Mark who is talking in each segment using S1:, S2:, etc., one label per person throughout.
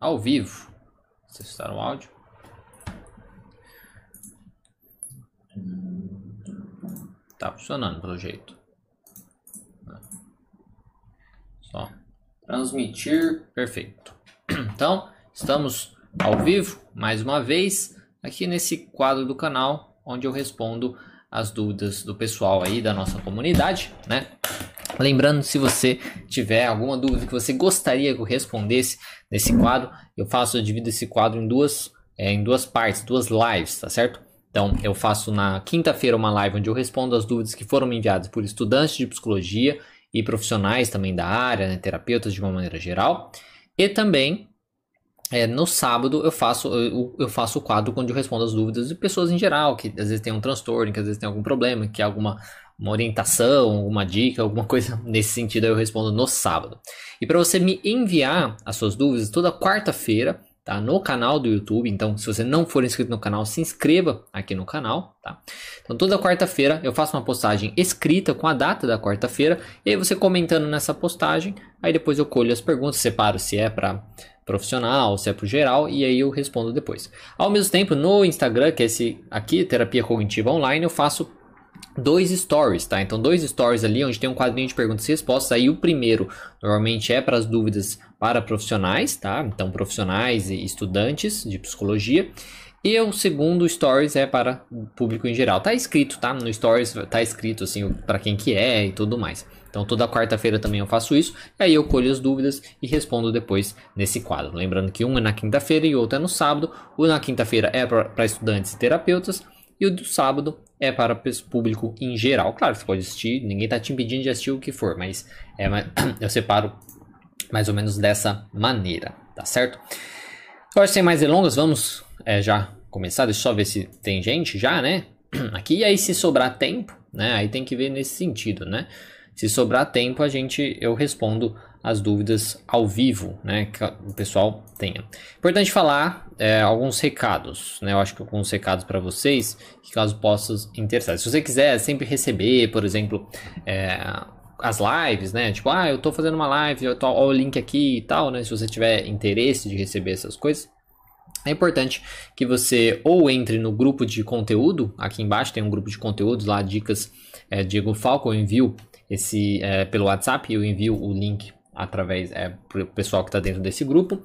S1: ao vivo. Testar o áudio. Tá funcionando pelo jeito. Só transmitir. Perfeito. Então, estamos ao vivo mais uma vez aqui nesse quadro do canal onde eu respondo as dúvidas do pessoal aí da nossa comunidade, né? Lembrando, se você tiver alguma dúvida que você gostaria que eu respondesse nesse quadro, eu faço, eu divido esse quadro em duas, é, em duas partes, duas lives, tá certo? Então, eu faço na quinta-feira uma live onde eu respondo as dúvidas que foram me enviadas por estudantes de psicologia e profissionais também da área, né, terapeutas de uma maneira geral. E também é, no sábado eu faço eu, eu, faço o quadro onde eu respondo as dúvidas de pessoas em geral, que às vezes tem um transtorno, que às vezes tem algum problema, que alguma uma orientação, uma dica, alguma coisa nesse sentido, eu respondo no sábado. E para você me enviar as suas dúvidas toda quarta-feira, tá? No canal do YouTube. Então, se você não for inscrito no canal, se inscreva aqui no canal, tá? Então, toda quarta-feira eu faço uma postagem escrita com a data da quarta-feira e aí você comentando nessa postagem, aí depois eu colho as perguntas, separo se é para profissional, se é para geral, e aí eu respondo depois. Ao mesmo tempo, no Instagram, que é esse aqui, Terapia Cognitiva Online, eu faço dois stories, tá? Então, dois stories ali onde tem um quadrinho de perguntas e respostas. Aí, o primeiro normalmente é para as dúvidas para profissionais, tá? Então, profissionais e estudantes de psicologia. E o segundo stories é para o público em geral. Tá escrito, tá? No stories tá escrito assim para quem que é e tudo mais. Então toda quarta-feira também eu faço isso, e aí eu colho as dúvidas e respondo depois nesse quadro. Lembrando que um é na quinta-feira e outro é no sábado. O na quinta-feira é para estudantes e terapeutas e o do sábado é para público em geral. Claro, você pode assistir, ninguém está te impedindo de assistir o que for, mas é, eu separo mais ou menos dessa maneira, tá certo? Agora, sem mais delongas, vamos é, já começar. Deixa eu só ver se tem gente já, né? Aqui, e aí se sobrar tempo, né? Aí tem que ver nesse sentido, né? Se sobrar tempo, a gente eu respondo as dúvidas ao vivo, né? Que o pessoal tenha. Importante falar é, alguns recados, né? Eu acho que alguns recados para vocês, que caso possam interessar. Se você quiser sempre receber, por exemplo, é, as lives, né? Tipo, ah, eu tô fazendo uma live, eu tô, ó, o link aqui e tal, né? Se você tiver interesse de receber essas coisas, é importante que você ou entre no grupo de conteúdo, aqui embaixo tem um grupo de conteúdos lá, dicas é, Diego Falco, eu envio esse é, pelo WhatsApp, eu envio o link através é, para o pessoal que está dentro desse grupo,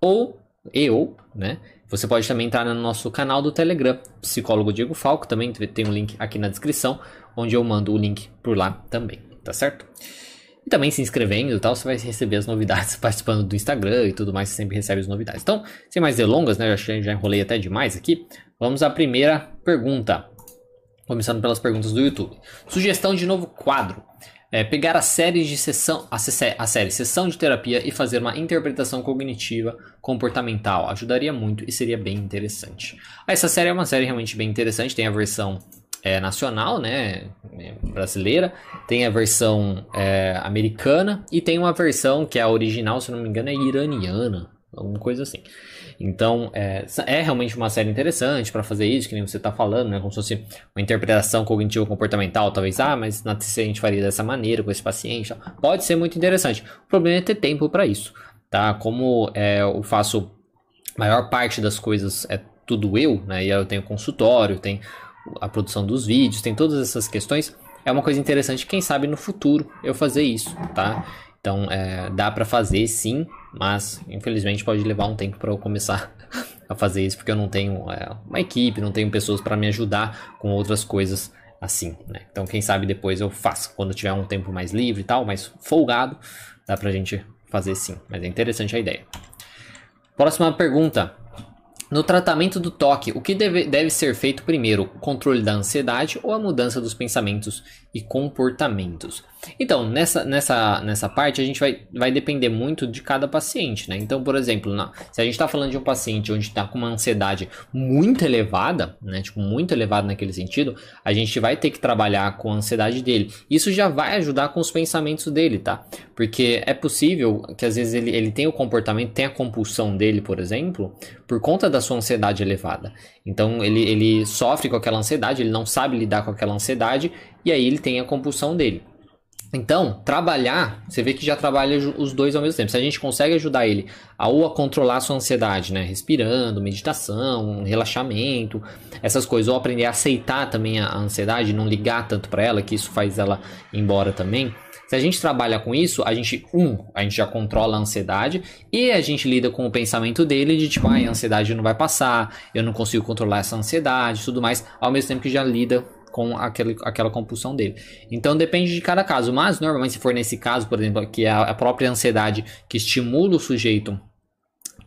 S1: ou eu, né? Você pode também entrar no nosso canal do Telegram, Psicólogo Diego Falco, também tem um link aqui na descrição, onde eu mando o link por lá também, tá certo? E também se inscrevendo e tal, você vai receber as novidades participando do Instagram e tudo mais, você sempre recebe as novidades. Então, sem mais delongas, né? Eu já enrolei até demais aqui. Vamos à primeira pergunta. Começando pelas perguntas do YouTube. Sugestão de novo quadro. É, pegar a série de sessão, a, a série sessão de terapia e fazer uma interpretação cognitiva comportamental ajudaria muito e seria bem interessante. Essa série é uma série realmente bem interessante. Tem a versão é, nacional, né, brasileira, tem a versão é, americana e tem uma versão que é a original, se não me engano, é iraniana, alguma coisa assim. Então, é, é realmente uma série interessante para fazer isso, que nem você está falando, né? Como se fosse uma interpretação cognitivo comportamental, talvez, ah, mas na TCC a gente faria dessa maneira com esse paciente. Pode ser muito interessante. O problema é ter tempo para isso, tá? Como é, eu faço maior parte das coisas é tudo eu, né? E eu tenho consultório, tem a produção dos vídeos, tem todas essas questões. É uma coisa interessante, quem sabe no futuro eu fazer isso, tá? Então, é, dá para fazer sim, mas infelizmente pode levar um tempo para eu começar a fazer isso, porque eu não tenho é, uma equipe, não tenho pessoas para me ajudar com outras coisas assim, né? Então, quem sabe depois eu faço, quando tiver um tempo mais livre e tal, mais folgado, dá pra gente fazer sim. Mas é interessante a ideia. Próxima pergunta. No tratamento do toque, o que deve, deve ser feito primeiro? O controle da ansiedade ou a mudança dos pensamentos e comportamentos? Então, nessa, nessa, nessa parte, a gente vai, vai depender muito de cada paciente, né? Então, por exemplo, na, se a gente está falando de um paciente onde está com uma ansiedade muito elevada, né? Tipo, muito elevada naquele sentido, a gente vai ter que trabalhar com a ansiedade dele. Isso já vai ajudar com os pensamentos dele, tá? Porque é possível que às vezes ele, ele tenha o comportamento, tenha a compulsão dele, por exemplo, por conta da sua ansiedade elevada. Então, ele, ele sofre com aquela ansiedade, ele não sabe lidar com aquela ansiedade, e aí ele tem a compulsão dele. Então, trabalhar, você vê que já trabalha os dois ao mesmo tempo. Se a gente consegue ajudar ele a ou a controlar a sua ansiedade, né? Respirando, meditação, relaxamento, essas coisas, ou aprender a aceitar também a ansiedade, não ligar tanto para ela, que isso faz ela ir embora também. Se a gente trabalha com isso, a gente, um, a gente já controla a ansiedade e a gente lida com o pensamento dele de tipo, ah, a ansiedade não vai passar, eu não consigo controlar essa ansiedade, tudo mais, ao mesmo tempo que já lida com aquele, aquela compulsão dele. Então depende de cada caso, mas normalmente se for nesse caso, por exemplo, que é a própria ansiedade que estimula o sujeito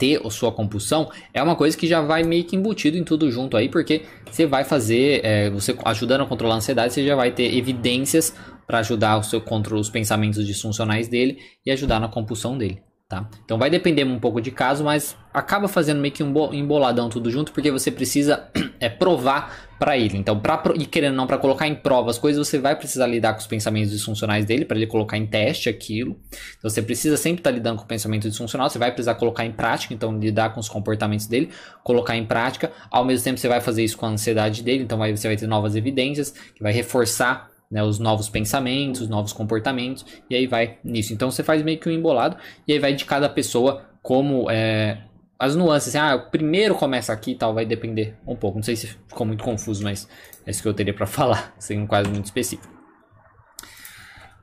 S1: ter a sua compulsão, é uma coisa que já vai meio que embutido em tudo junto aí, porque você vai fazer, é, você ajudando a controlar a ansiedade, você já vai ter evidências para ajudar o seu contra os pensamentos disfuncionais dele e ajudar na compulsão dele. Tá? Então vai depender um pouco de caso, mas acaba fazendo meio que um emboladão tudo junto, porque você precisa é, provar para ele. Então, para e querendo não para colocar em prova as coisas, você vai precisar lidar com os pensamentos disfuncionais dele para ele colocar em teste aquilo. Então, você precisa sempre estar tá lidando com o pensamento disfuncional, você vai precisar colocar em prática, então lidar com os comportamentos dele, colocar em prática. Ao mesmo tempo, você vai fazer isso com a ansiedade dele, então vai, você vai ter novas evidências que vai reforçar né, os novos pensamentos, os novos comportamentos, e aí vai nisso. Então você faz meio que um embolado, e aí vai de cada pessoa como é, as nuances. Assim, ah, o primeiro começa aqui e tal, vai depender um pouco. Não sei se ficou muito confuso, mas é isso que eu teria para falar, um quadro muito específico.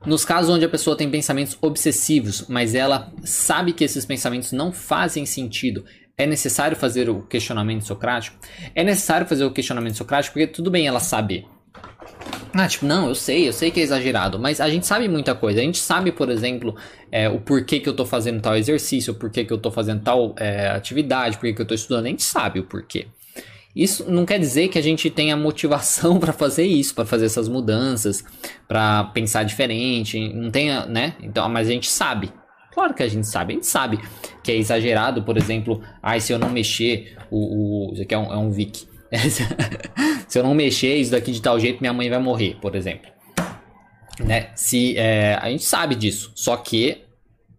S1: Nos casos onde a pessoa tem pensamentos obsessivos, mas ela sabe que esses pensamentos não fazem sentido, é necessário fazer o questionamento socrático? É necessário fazer o questionamento socrático porque tudo bem ela saber ah, tipo, não, eu sei, eu sei que é exagerado, mas a gente sabe muita coisa. A gente sabe, por exemplo, é, o porquê que eu tô fazendo tal exercício, o porquê que eu tô fazendo tal é, atividade, porquê que eu tô estudando. A gente sabe o porquê. Isso não quer dizer que a gente tenha motivação para fazer isso, para fazer essas mudanças, para pensar diferente, não tenha, né? Então, mas a gente sabe. Claro que a gente sabe, a gente sabe que é exagerado, por exemplo, ah, se eu não mexer, o, o isso aqui é um, é um Vic. se eu não mexer isso daqui de tal jeito, minha mãe vai morrer, por exemplo. Né? Se, é, a gente sabe disso, só que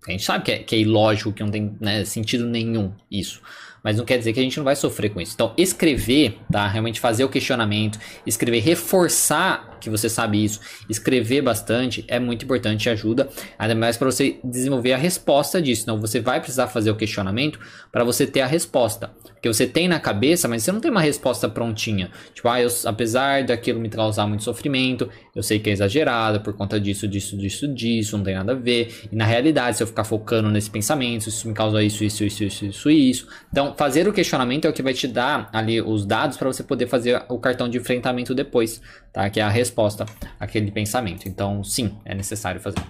S1: a gente sabe que é, que é ilógico, que não tem né, sentido nenhum isso. Mas não quer dizer que a gente não vai sofrer com isso. Então, escrever, tá? Realmente fazer o questionamento, escrever, reforçar que você sabe isso, escrever bastante é muito importante ajuda, ainda mais para você desenvolver a resposta disso. Então você vai precisar fazer o questionamento para você ter a resposta. Porque você tem na cabeça, mas você não tem uma resposta prontinha. Tipo, ah, eu, apesar daquilo me causar muito sofrimento, eu sei que é exagerado por conta disso, disso, disso, disso, não tem nada a ver. E na realidade, se eu ficar focando nesse pensamento, isso me causa isso, isso, isso, isso, isso, isso. Então, fazer o questionamento é o que vai te dar ali os dados para você poder fazer o cartão de enfrentamento depois, tá? Que é a resposta resposta àquele pensamento. Então, sim, é necessário fazer.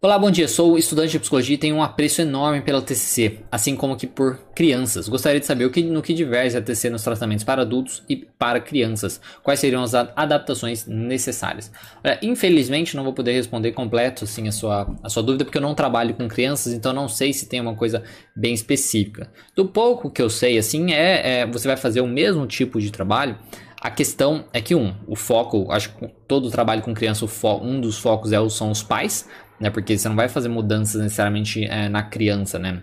S1: Olá, bom dia. Sou estudante de psicologia e tenho um apreço enorme pela TCC, assim como que por crianças. Gostaria de saber o que, no que diverge a TCC nos tratamentos para adultos e para crianças. Quais seriam as adaptações necessárias? Olha, infelizmente não vou poder responder completo assim a sua, a sua dúvida porque eu não trabalho com crianças, então não sei se tem uma coisa bem específica. Do pouco que eu sei assim é, é você vai fazer o mesmo tipo de trabalho a questão é que, um, o foco, acho que todo trabalho com criança, um dos focos é, são os pais, né? Porque você não vai fazer mudanças necessariamente é, na criança, né?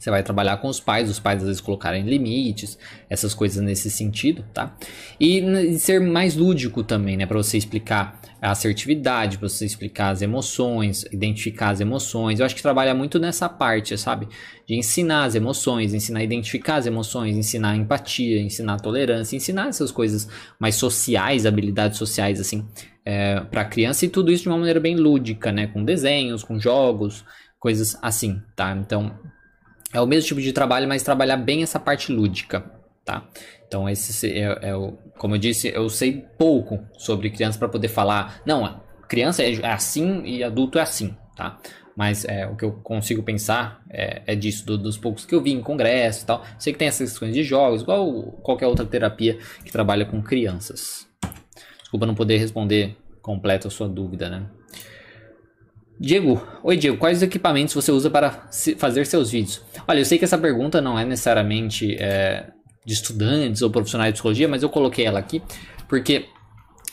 S1: Você vai trabalhar com os pais, os pais às vezes colocarem limites, essas coisas nesse sentido, tá? E ser mais lúdico também, né? Para você explicar a assertividade, para você explicar as emoções, identificar as emoções. Eu acho que trabalha muito nessa parte, sabe? De ensinar as emoções, ensinar a identificar as emoções, ensinar empatia, ensinar tolerância, ensinar essas coisas mais sociais, habilidades sociais, assim, é, para a criança. E tudo isso de uma maneira bem lúdica, né? Com desenhos, com jogos, coisas assim, tá? Então é o mesmo tipo de trabalho, mas trabalhar bem essa parte lúdica, tá? Então, esse é, é o, como eu disse, eu sei pouco sobre criança para poder falar. Não, criança é, assim e adulto é assim, tá? Mas é, o que eu consigo pensar é, é disso, do, dos poucos que eu vi em congresso e tal. Sei que tem essas questões de jogos, igual qualquer outra terapia que trabalha com crianças. Desculpa não poder responder completo a sua dúvida, né? Diego, oi Diego, quais equipamentos você usa para fazer seus vídeos? Olha, eu sei que essa pergunta não é necessariamente é, de estudantes ou profissionais de psicologia, mas eu coloquei ela aqui porque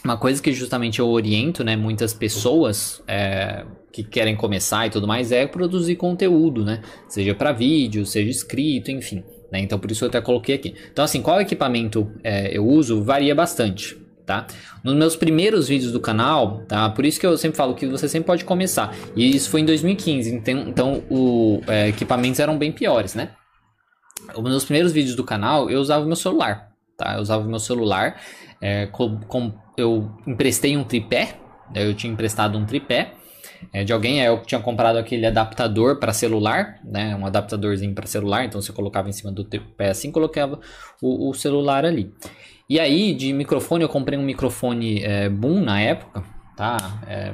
S1: uma coisa que justamente eu oriento, né, muitas pessoas é, que querem começar e tudo mais é produzir conteúdo, né, seja para vídeo, seja escrito, enfim. Né, então por isso eu até coloquei aqui. Então assim, qual equipamento é, eu uso varia bastante tá? Nos meus primeiros vídeos do canal, tá? Por isso que eu sempre falo que você sempre pode começar. E isso foi em 2015, então, então os é, equipamentos eram bem piores, né? Nos meus primeiros vídeos do canal, eu usava meu celular, tá? Eu usava meu celular, é, com, com, eu emprestei um tripé, eu tinha emprestado um tripé, é, de alguém. Eu tinha comprado aquele adaptador para celular, né? Um adaptadorzinho para celular. Então você colocava em cima do pé assim, colocava o, o, celular ali. E aí de microfone eu comprei um microfone é, Boom na época, tá? É,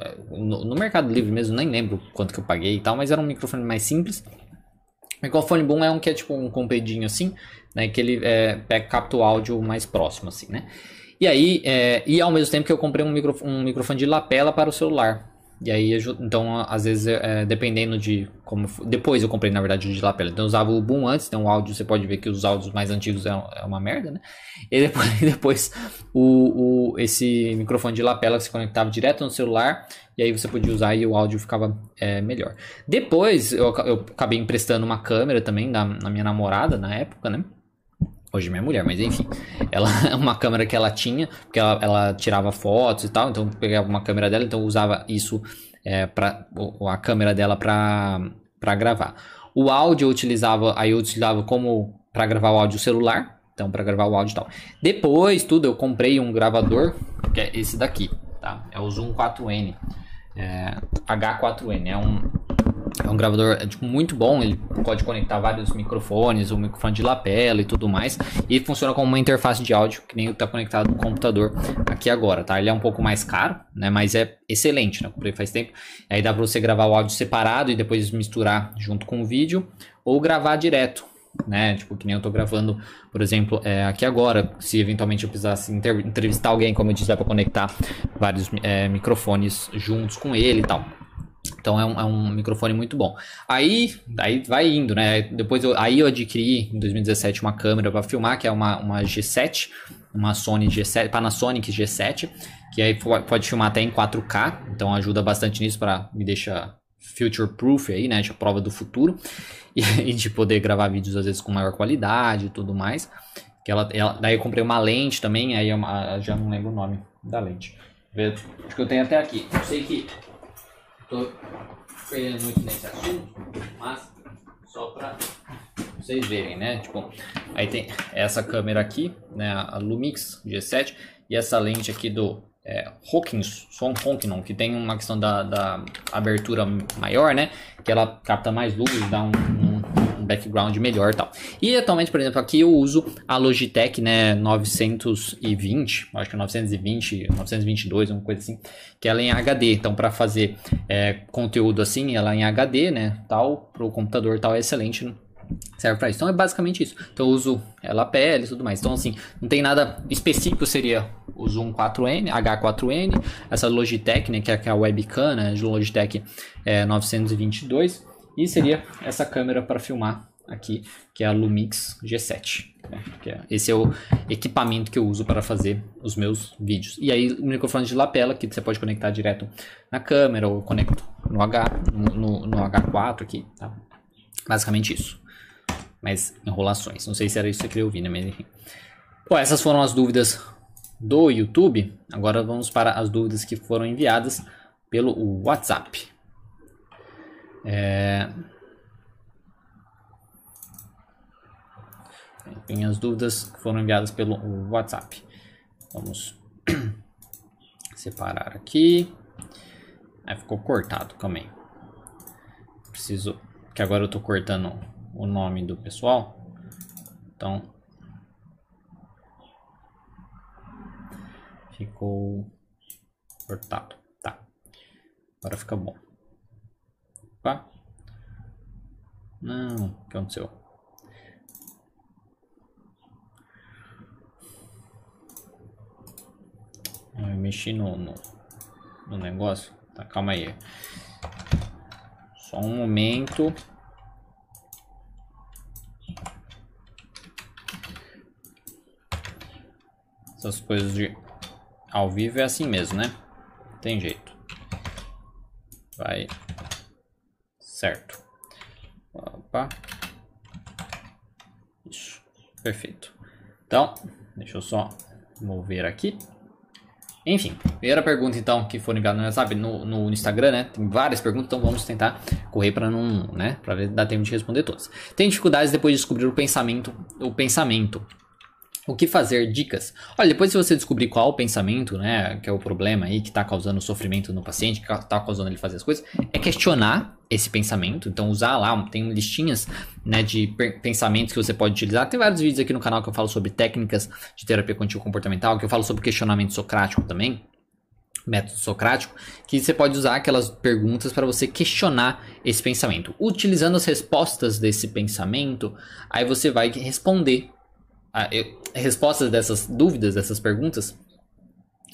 S1: é, no, no, Mercado Livre mesmo, nem lembro quanto que eu paguei e tal, mas era um microfone mais simples. Microfone Boom é um que é tipo um compridinho assim, né? Que ele é, pega, capta o áudio mais próximo assim, né? E aí, é, e ao mesmo tempo que eu comprei um, micro, um microfone de lapela para o celular. E aí, então, às vezes, é, dependendo de como. Depois eu comprei, na verdade, de lapela. Então, eu usava o boom antes, então o áudio, você pode ver que os áudios mais antigos é, é uma merda, né? E depois, depois o, o, esse microfone de lapela que se conectava direto no celular, e aí você podia usar e o áudio ficava é, melhor. Depois, eu, eu acabei emprestando uma câmera também da, na minha namorada na época, né? Hoje minha mulher, mas enfim. Ela uma câmera que ela tinha, porque ela, ela, tirava fotos e tal, então pegava uma câmera dela, então usava isso é, para a câmera dela para gravar. O áudio eu utilizava, aí eu utilizava como para gravar o áudio celular, então para gravar o áudio e tal. Depois, tudo, eu comprei um gravador, que é esse daqui, tá? É o Zoom 4N. É, H4N, é um é um gravador é, tipo, muito bom, ele pode conectar vários microfones, o microfone de lapela e tudo mais. E funciona como uma interface de áudio, que nem está conectado no computador aqui agora, tá? Ele é um pouco mais caro, né? Mas é excelente, né? Comprei faz tempo. Aí dá para você gravar o áudio separado e depois misturar junto com o vídeo, ou gravar direto, né? Tipo, que nem eu tô gravando, por exemplo, é, aqui agora. Se eventualmente eu precisasse entrevistar alguém, como eu disse, dá pra conectar vários é, microfones juntos com ele e tal. Então é um, é um, microfone muito bom. Aí, aí vai indo, né? Depois eu, aí eu adquiri em 2017 uma câmera para filmar, que é uma, uma G7, uma Sony G7, Panasonic G7, que aí pode filmar até em 4K, então ajuda bastante nisso para me deixar future proof aí, né? De prova do futuro e, e, de poder gravar vídeos às vezes com maior qualidade e tudo mais. Que ela, ela, daí eu comprei uma lente também, aí eu, já não lembro o nome da lente. Acho que eu tenho até aqui. Eu sei que tô perdendo muito nesse assunto, mas só para vocês verem, né? Tipo, aí tem essa câmera aqui, né? A Lumix G7 e essa lente aqui do é, Hawkins, Son Hawkinon, que tem uma questão da, da abertura maior, né? Que ela capta mais luz, dá um, um background melhor e tal. E atualmente, por exemplo, aqui eu uso a Logitech, né, 920, acho que é 920, 922, uma coisa assim, que ela é em HD. Então, para fazer é, conteúdo assim, ela é em HD, né, tal, para o computador tal, é excelente serve para isso. Então é basicamente isso. Então eu uso ela PL e tudo mais. Então assim, não tem nada específico, seria o Zoom 4N, H4N, essa Logitech, né, que é a webcam, né, Logitech é, 922. E seria essa câmera para filmar aqui, que é a Lumix G7. Né? É, esse é o equipamento que eu uso para fazer os meus vídeos. E aí o microfone de lapela, que você pode conectar direto na câmera ou conecto no, H, no, no H4 aqui. Tá? Basicamente isso. Mas enrolações. Não sei se era isso que você queria ouvir, né? Mas enfim. Bom, essas foram as dúvidas do YouTube. Agora vamos para as dúvidas que foram enviadas pelo WhatsApp. É... Tem as dúvidas que foram enviadas pelo WhatsApp. Vamos separar aqui. Aí ficou cortado também. Preciso. Que agora eu estou cortando o nome do pessoal. Então. Ficou cortado. Tá. Agora fica bom. Opa. Não, o que aconteceu? Eu mexi no, no, no negócio. Tá, calma aí. Só um momento. Essas coisas de ao vivo é assim mesmo, né? Tem jeito. Vai Certo. Opa. Isso. Perfeito. Então, deixa eu só Vamos ver aqui. Enfim, primeira pergunta então que foi enviada no WhatsApp, no, no Instagram, né? Tem várias perguntas, então vamos tentar correr para não, né? Para ver dar tempo de responder todas. Tem dificuldades depois de descobrir o pensamento, o pensamento. O que fazer? Dicas. Olha, depois se você descobrir qual o pensamento, né, que é o problema aí que está causando sofrimento no paciente, que está causando ele fazer as coisas, é questionar esse pensamento. Então usar lá, tem listinhas, né, de pensamentos que você pode utilizar. Tem vários vídeos aqui no canal que eu falo sobre técnicas de terapia cognitivo comportamental, que eu falo sobre questionamento socrático também método socrático, que você pode usar aquelas perguntas para você questionar esse pensamento. Utilizando as respostas desse pensamento, aí você vai responder a, eu, respostas dessas dúvidas, dessas perguntas,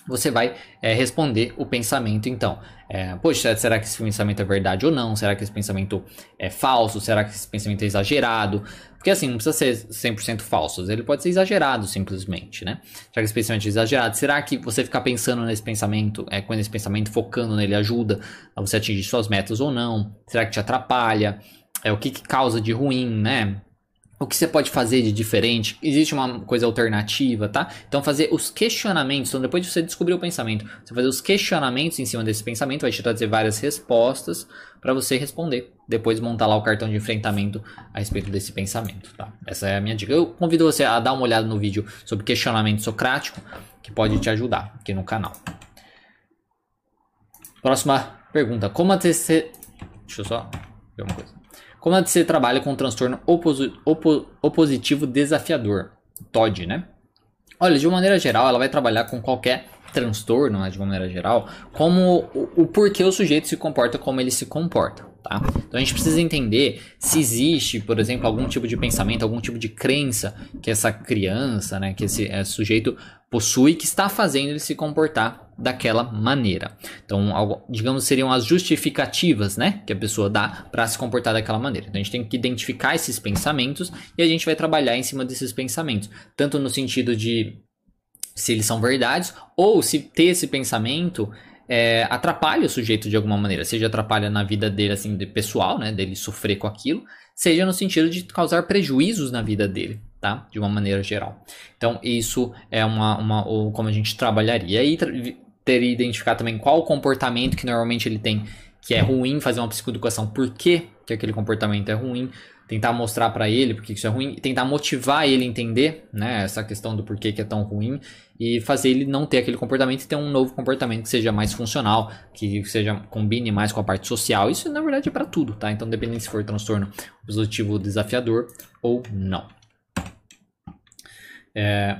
S1: você vai é, responder o pensamento então. É, Poxa, será que esse pensamento é verdade ou não? Será que esse pensamento é falso? Será que esse pensamento é exagerado? Porque assim, não precisa ser 100% falso, ele pode ser exagerado simplesmente, né? Será que esse pensamento é exagerado? Será que você ficar pensando nesse pensamento, é, com esse pensamento, focando nele, ajuda a você atingir suas metas ou não? Será que te atrapalha? É, o que, que causa de ruim, né? O que você pode fazer de diferente? Existe uma coisa alternativa, tá? Então fazer os questionamentos, então depois de você descobrir o pensamento, você fazer os questionamentos em cima desse pensamento vai te trazer várias respostas para você responder. Depois montar lá o cartão de enfrentamento a respeito desse pensamento, tá? Essa é a minha dica. Eu convido você a dar uma olhada no vídeo sobre questionamento socrático, que pode te ajudar aqui no canal. Próxima pergunta. Como a TC... Deixa eu só ver uma coisa. Como a DC trabalha com um transtorno opo opositivo desafiador, TOD, né? Olha, de uma maneira geral, ela vai trabalhar com qualquer transtorno, né, de uma maneira geral, como o, o porquê o sujeito se comporta como ele se comporta. Tá? Então a gente precisa entender se existe, por exemplo, algum tipo de pensamento, algum tipo de crença que essa criança, né, que esse, esse sujeito possui que está fazendo ele se comportar daquela maneira. Então, digamos, seriam as justificativas, né, que a pessoa dá para se comportar daquela maneira. Então, a gente tem que identificar esses pensamentos e a gente vai trabalhar em cima desses pensamentos, tanto no sentido de se eles são verdades ou se ter esse pensamento é, atrapalha o sujeito de alguma maneira, seja atrapalha na vida dele assim de pessoal, né, dele sofrer com aquilo, seja no sentido de causar prejuízos na vida dele, tá? De uma maneira geral. Então isso é uma, uma como a gente trabalharia e tra teria identificar também qual o comportamento que normalmente ele tem que é ruim, fazer uma psicoeducação, por que, que aquele comportamento é ruim, tentar mostrar para ele porque isso é ruim, tentar motivar ele a entender, né, essa questão do porquê que é tão ruim e fazer ele não ter aquele comportamento e ter um novo comportamento que seja mais funcional, que seja combine mais com a parte social. Isso na verdade é para tudo, tá? Então dependendo se for transtorno positivo desafiador ou não. É...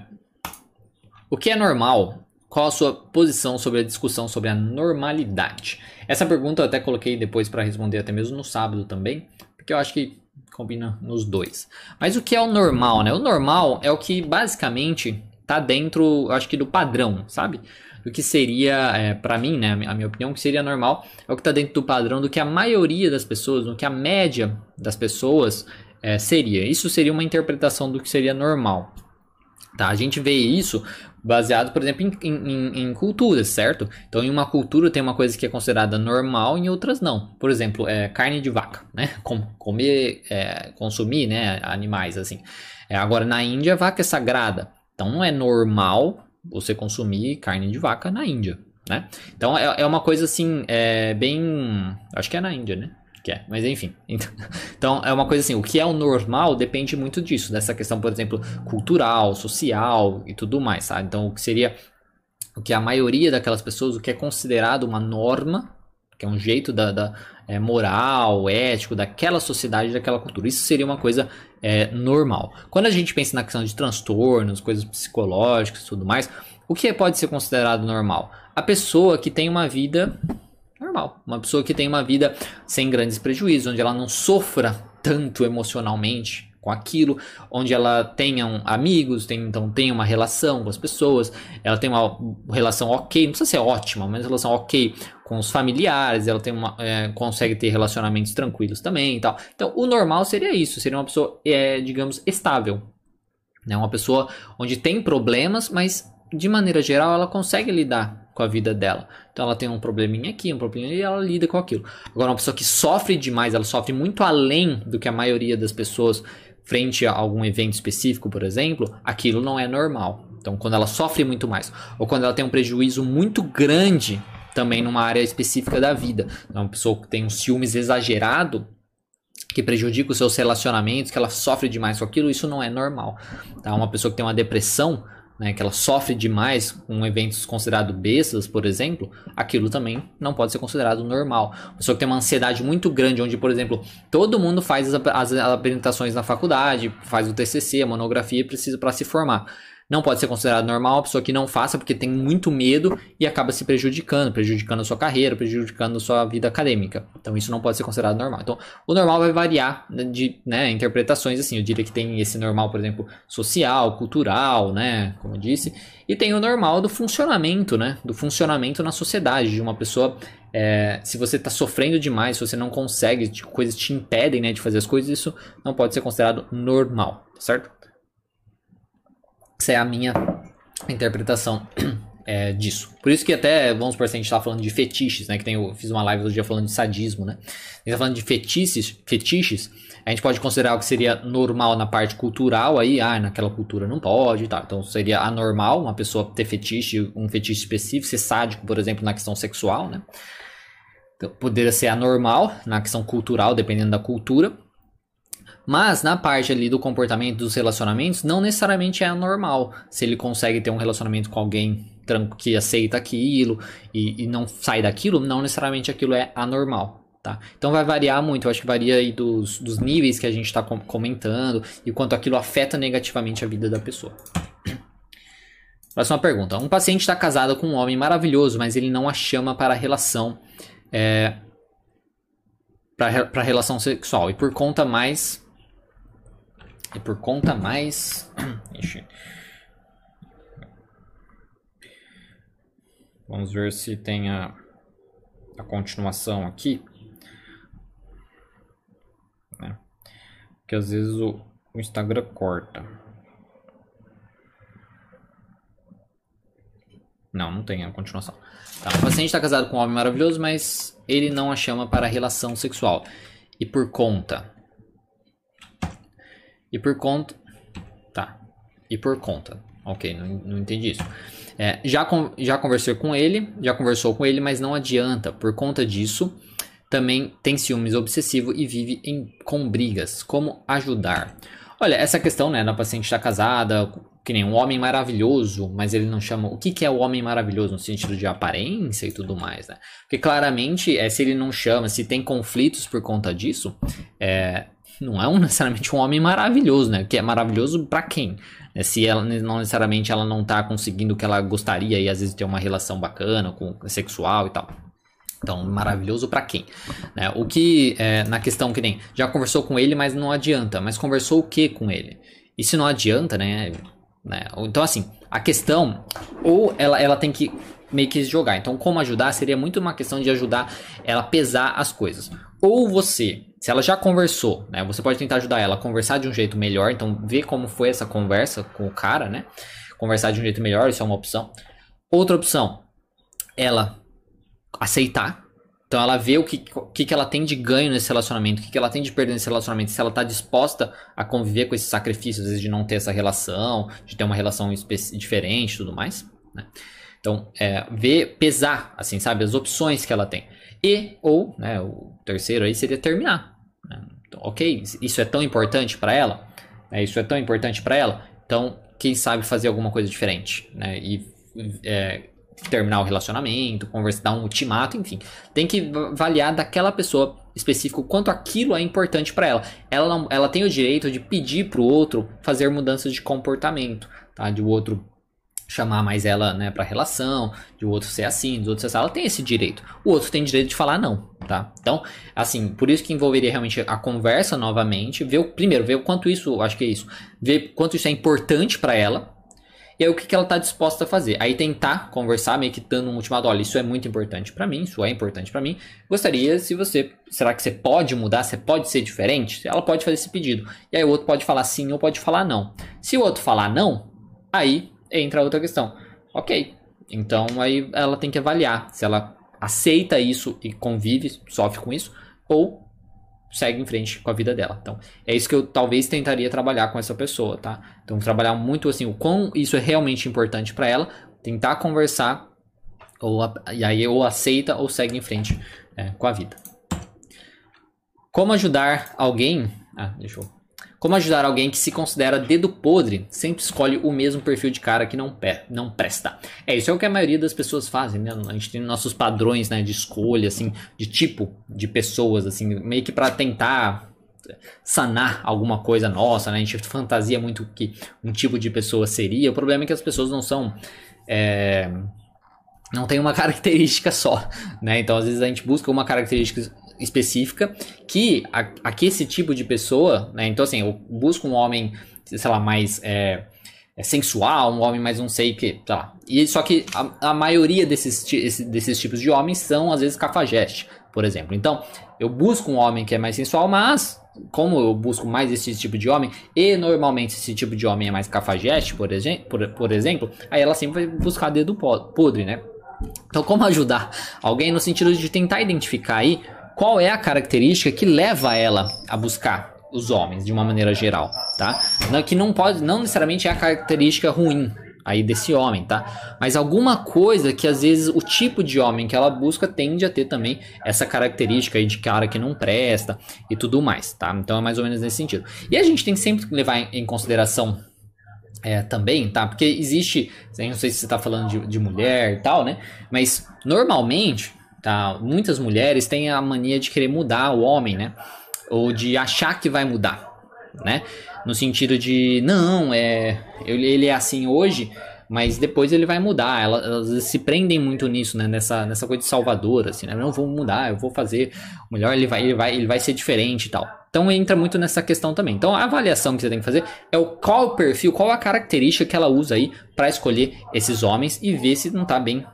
S1: O que é normal? Qual a sua posição sobre a discussão sobre a normalidade? Essa pergunta eu até coloquei depois para responder até mesmo no sábado também, porque eu acho que combina nos dois. Mas o que é o normal, né? O normal é o que basicamente tá dentro, acho que do padrão, sabe? Do que seria, é, para mim, né, a minha opinião, que seria normal, é o que tá dentro do padrão do que a maioria das pessoas, do que a média das pessoas é, seria. Isso seria uma interpretação do que seria normal. Tá? A gente vê isso baseado, por exemplo, em, em, em, culturas, certo? Então, em uma cultura tem uma coisa que é considerada normal, em outras não. Por exemplo, é, carne de vaca, né? Com, comer, é, consumir, né? Animais, assim. É, agora, na Índia, a vaca é sagrada. Então, não é normal você consumir carne de vaca na Índia, né? Então, é, é uma coisa, assim, é, bem... Acho que é na Índia, né? Que é, mas enfim. Então, é uma coisa assim, o que é o normal depende muito disso, dessa questão, por exemplo, cultural, social e tudo mais, sabe? Então, o que seria o que a maioria daquelas pessoas, o que é considerado uma norma, que é um jeito da, da é, moral, ético daquela sociedade, daquela cultura. Isso seria uma coisa é, normal. Quando a gente pensa na questão de transtornos, coisas psicológicas e tudo mais, o que pode ser considerado normal? A pessoa que tem uma vida normal. Uma pessoa que tem uma vida sem grandes prejuízos, onde ela não sofra tanto emocionalmente com aquilo, onde ela tenha um, amigos, tem, então tenha uma relação com as pessoas, ela tem uma relação ok, não precisa ser ótima, mas relação ok com os familiares, ela tem uma, é, consegue ter relacionamentos tranquilos também e tal. Então, o normal seria isso, seria uma pessoa, é, digamos, estável. Né? Uma pessoa onde tem problemas, mas de maneira geral ela consegue lidar com a vida dela. Então ela tem um probleminha aqui, um probleminha e ela lida com aquilo. Agora, uma pessoa que sofre demais, ela sofre muito além do que a maioria das pessoas frente a algum evento específico, por exemplo, aquilo não é normal. Então, quando ela sofre muito mais, ou quando ela tem um prejuízo muito grande também numa área específica da vida. Então, uma pessoa que tem um ciúmes exagerado, que prejudica os seus relacionamentos, que ela sofre demais com aquilo, isso não é normal. Tá? Uma pessoa que tem uma depressão, né, que ela sofre demais com eventos considerados bestas, por exemplo, aquilo também não pode ser considerado normal. Pessoa que tem uma ansiedade muito grande, onde, por exemplo, todo mundo faz as, as apresentações na faculdade, faz o TCC, a monografia, precisa para se formar não pode ser considerado normal uma pessoa que não faça porque tem muito medo e acaba se prejudicando, prejudicando a sua carreira, prejudicando a sua vida acadêmica. Então isso não pode ser considerado normal. Então o normal vai variar de né, interpretações assim. Eu diria que tem esse normal, por exemplo, social, cultural, né, como eu disse, e tem o normal do funcionamento, né, do funcionamento na sociedade de uma pessoa é, se você está sofrendo demais, se você não consegue, tipo, coisas te impedem né, de fazer as coisas, isso não pode ser considerado normal, certo? Essa é a minha interpretação é, disso. Por isso que até, vamos por se a gente tá falando de fetiches, né? Que tem, eu fiz uma live outro dia falando de sadismo, né? A gente tá falando de fetiches, fetiches, a gente pode considerar o que seria normal na parte cultural aí, ah, naquela cultura não pode e tal. Então seria anormal uma pessoa ter fetiche, um fetiche específico, ser sádico, por exemplo, na questão sexual, né? Então, poderia ser anormal na questão cultural, dependendo da cultura. Mas na parte ali do comportamento dos relacionamentos, não necessariamente é anormal. Se ele consegue ter um relacionamento com alguém que aceita aquilo e, e não sai daquilo, não necessariamente aquilo é anormal. Tá? Então vai variar muito, eu acho que varia aí dos, dos níveis que a gente está comentando e quanto aquilo afeta negativamente a vida da pessoa. Próxima pergunta. Um paciente está casado com um homem maravilhoso, mas ele não a chama para a relação é, para a relação sexual e por conta mais e por conta mais. Ixi. Vamos ver se tem a, a continuação aqui. Né? Que às vezes o, o Instagram corta. Não, não tem a continuação. Tá, o paciente está casado com um homem maravilhoso, mas ele não a chama para relação sexual. E por conta e por conta. Tá. E por conta. Ok, não, não entendi isso. É, já, com, já conversei com ele, já conversou com ele, mas não adianta. Por conta disso, também tem ciúmes obsessivo e vive em, com brigas. Como ajudar? Olha, essa questão, né, da paciente estar casada, que nem um homem maravilhoso, mas ele não chama. O que, que é o homem maravilhoso no sentido de aparência e tudo mais, né? Porque claramente, é, se ele não chama, se tem conflitos por conta disso, é, não é um, necessariamente um homem maravilhoso, né? Que é maravilhoso para quem? É, se ela não necessariamente ela não tá conseguindo o que ela gostaria e às vezes ter uma relação bacana com sexual e tal. Então, maravilhoso para quem? Né? O que, é, na questão que nem, já conversou com ele, mas não adianta. Mas conversou o que com ele? E se não adianta, né? né? Então, assim, a questão, ou ela, ela tem que meio que jogar. Então, como ajudar seria muito uma questão de ajudar ela a pesar as coisas. Ou você, se ela já conversou, né? Você pode tentar ajudar ela a conversar de um jeito melhor. Então, ver como foi essa conversa com o cara, né? Conversar de um jeito melhor, isso é uma opção. Outra opção, ela aceitar. Então, ela vê o que, o que ela tem de ganho nesse relacionamento, o que ela tem de perder nesse relacionamento, se ela está disposta a conviver com esses sacrifícios, às vezes de não ter essa relação, de ter uma relação diferente e tudo mais, né? Então, é, ver, pesar, assim, sabe, as opções que ela tem. E, ou, né, o terceiro aí seria terminar. Né? Então, ok, isso é tão importante para ela, né, isso é tão importante para ela, então, quem sabe fazer alguma coisa diferente, né, e é, terminar o relacionamento, conversar, dar um ultimato, enfim. Tem que avaliar daquela pessoa específica quanto aquilo é importante para ela. Ela, ela tem o direito de pedir para o outro fazer mudanças de comportamento, tá? De o outro chamar mais ela, né, para relação, de o outro ser assim, do outro ser assim, ela tem esse direito. O outro tem direito de falar não, tá? Então, assim, por isso que envolveria realmente a conversa novamente, ver o primeiro, ver o quanto isso, acho que é isso, ver quanto isso é importante para ela. E aí o que, que ela tá disposta a fazer? Aí tentar conversar, meio que dando um ultimato, olha, isso é muito importante para mim, isso é importante para mim. Gostaria se você, será que você pode mudar, você pode ser diferente? Ela pode fazer esse pedido. E aí o outro pode falar sim ou pode falar não. Se o outro falar não, aí entra outra questão. Ok, então aí ela tem que avaliar se ela aceita isso e convive, sofre com isso, ou segue em frente com a vida dela. Então, é isso que eu talvez tentaria trabalhar com essa pessoa, tá? Então, trabalhar muito assim, o quão isso é realmente importante para ela, tentar conversar, ou, e aí ou aceita ou segue em frente é, com a vida. Como ajudar alguém. Ah, deixa eu como ajudar alguém que se considera dedo podre, sempre escolhe o mesmo perfil de cara que não, não presta. É, isso é o que a maioria das pessoas fazem, né? A gente tem nossos padrões, né, de escolha, assim, de tipo de pessoas, assim, meio que para tentar sanar alguma coisa nossa, né? A gente fantasia muito que um tipo de pessoa seria. O problema é que as pessoas não são... É não tem uma característica só, né? Então às vezes a gente busca uma característica específica que aqui esse tipo de pessoa, né? Então assim, eu busco um homem, sei lá, mais é, é sensual, um homem mais não sei o que, tá. E só que a, a maioria desses, desses tipos de homens são às vezes cafajeste, por exemplo. Então eu busco um homem que é mais sensual, mas como eu busco mais esse tipo de homem, e normalmente esse tipo de homem é mais cafajeste, por, por, por exemplo, aí ela sempre vai buscar dedo podre, né? Então, como ajudar alguém no sentido de tentar identificar aí qual é a característica que leva ela a buscar os homens de uma maneira geral, tá? Que não pode, não necessariamente é a característica ruim aí desse homem, tá? Mas alguma coisa que às vezes o tipo de homem que ela busca tende a ter também essa característica aí de cara que não presta e tudo mais, tá? Então é mais ou menos nesse sentido. E a gente tem que sempre levar em consideração é, também, tá? Porque existe, não sei se você está falando de, de mulher e tal, né? Mas normalmente, tá? Muitas mulheres têm a mania de querer mudar o homem, né? Ou de achar que vai mudar, né? No sentido de, não, é, ele é assim hoje, mas depois ele vai mudar. Elas, elas, se prendem muito nisso, né? Nessa, nessa coisa de salvador, assim, né? Não vou mudar, eu vou fazer melhor, ele vai, ele vai, ele vai ser diferente e tal. Então entra muito nessa questão também. Então a avaliação que você tem que fazer é o qual o perfil, qual a característica que ela usa aí para escolher esses homens e ver se não tá bem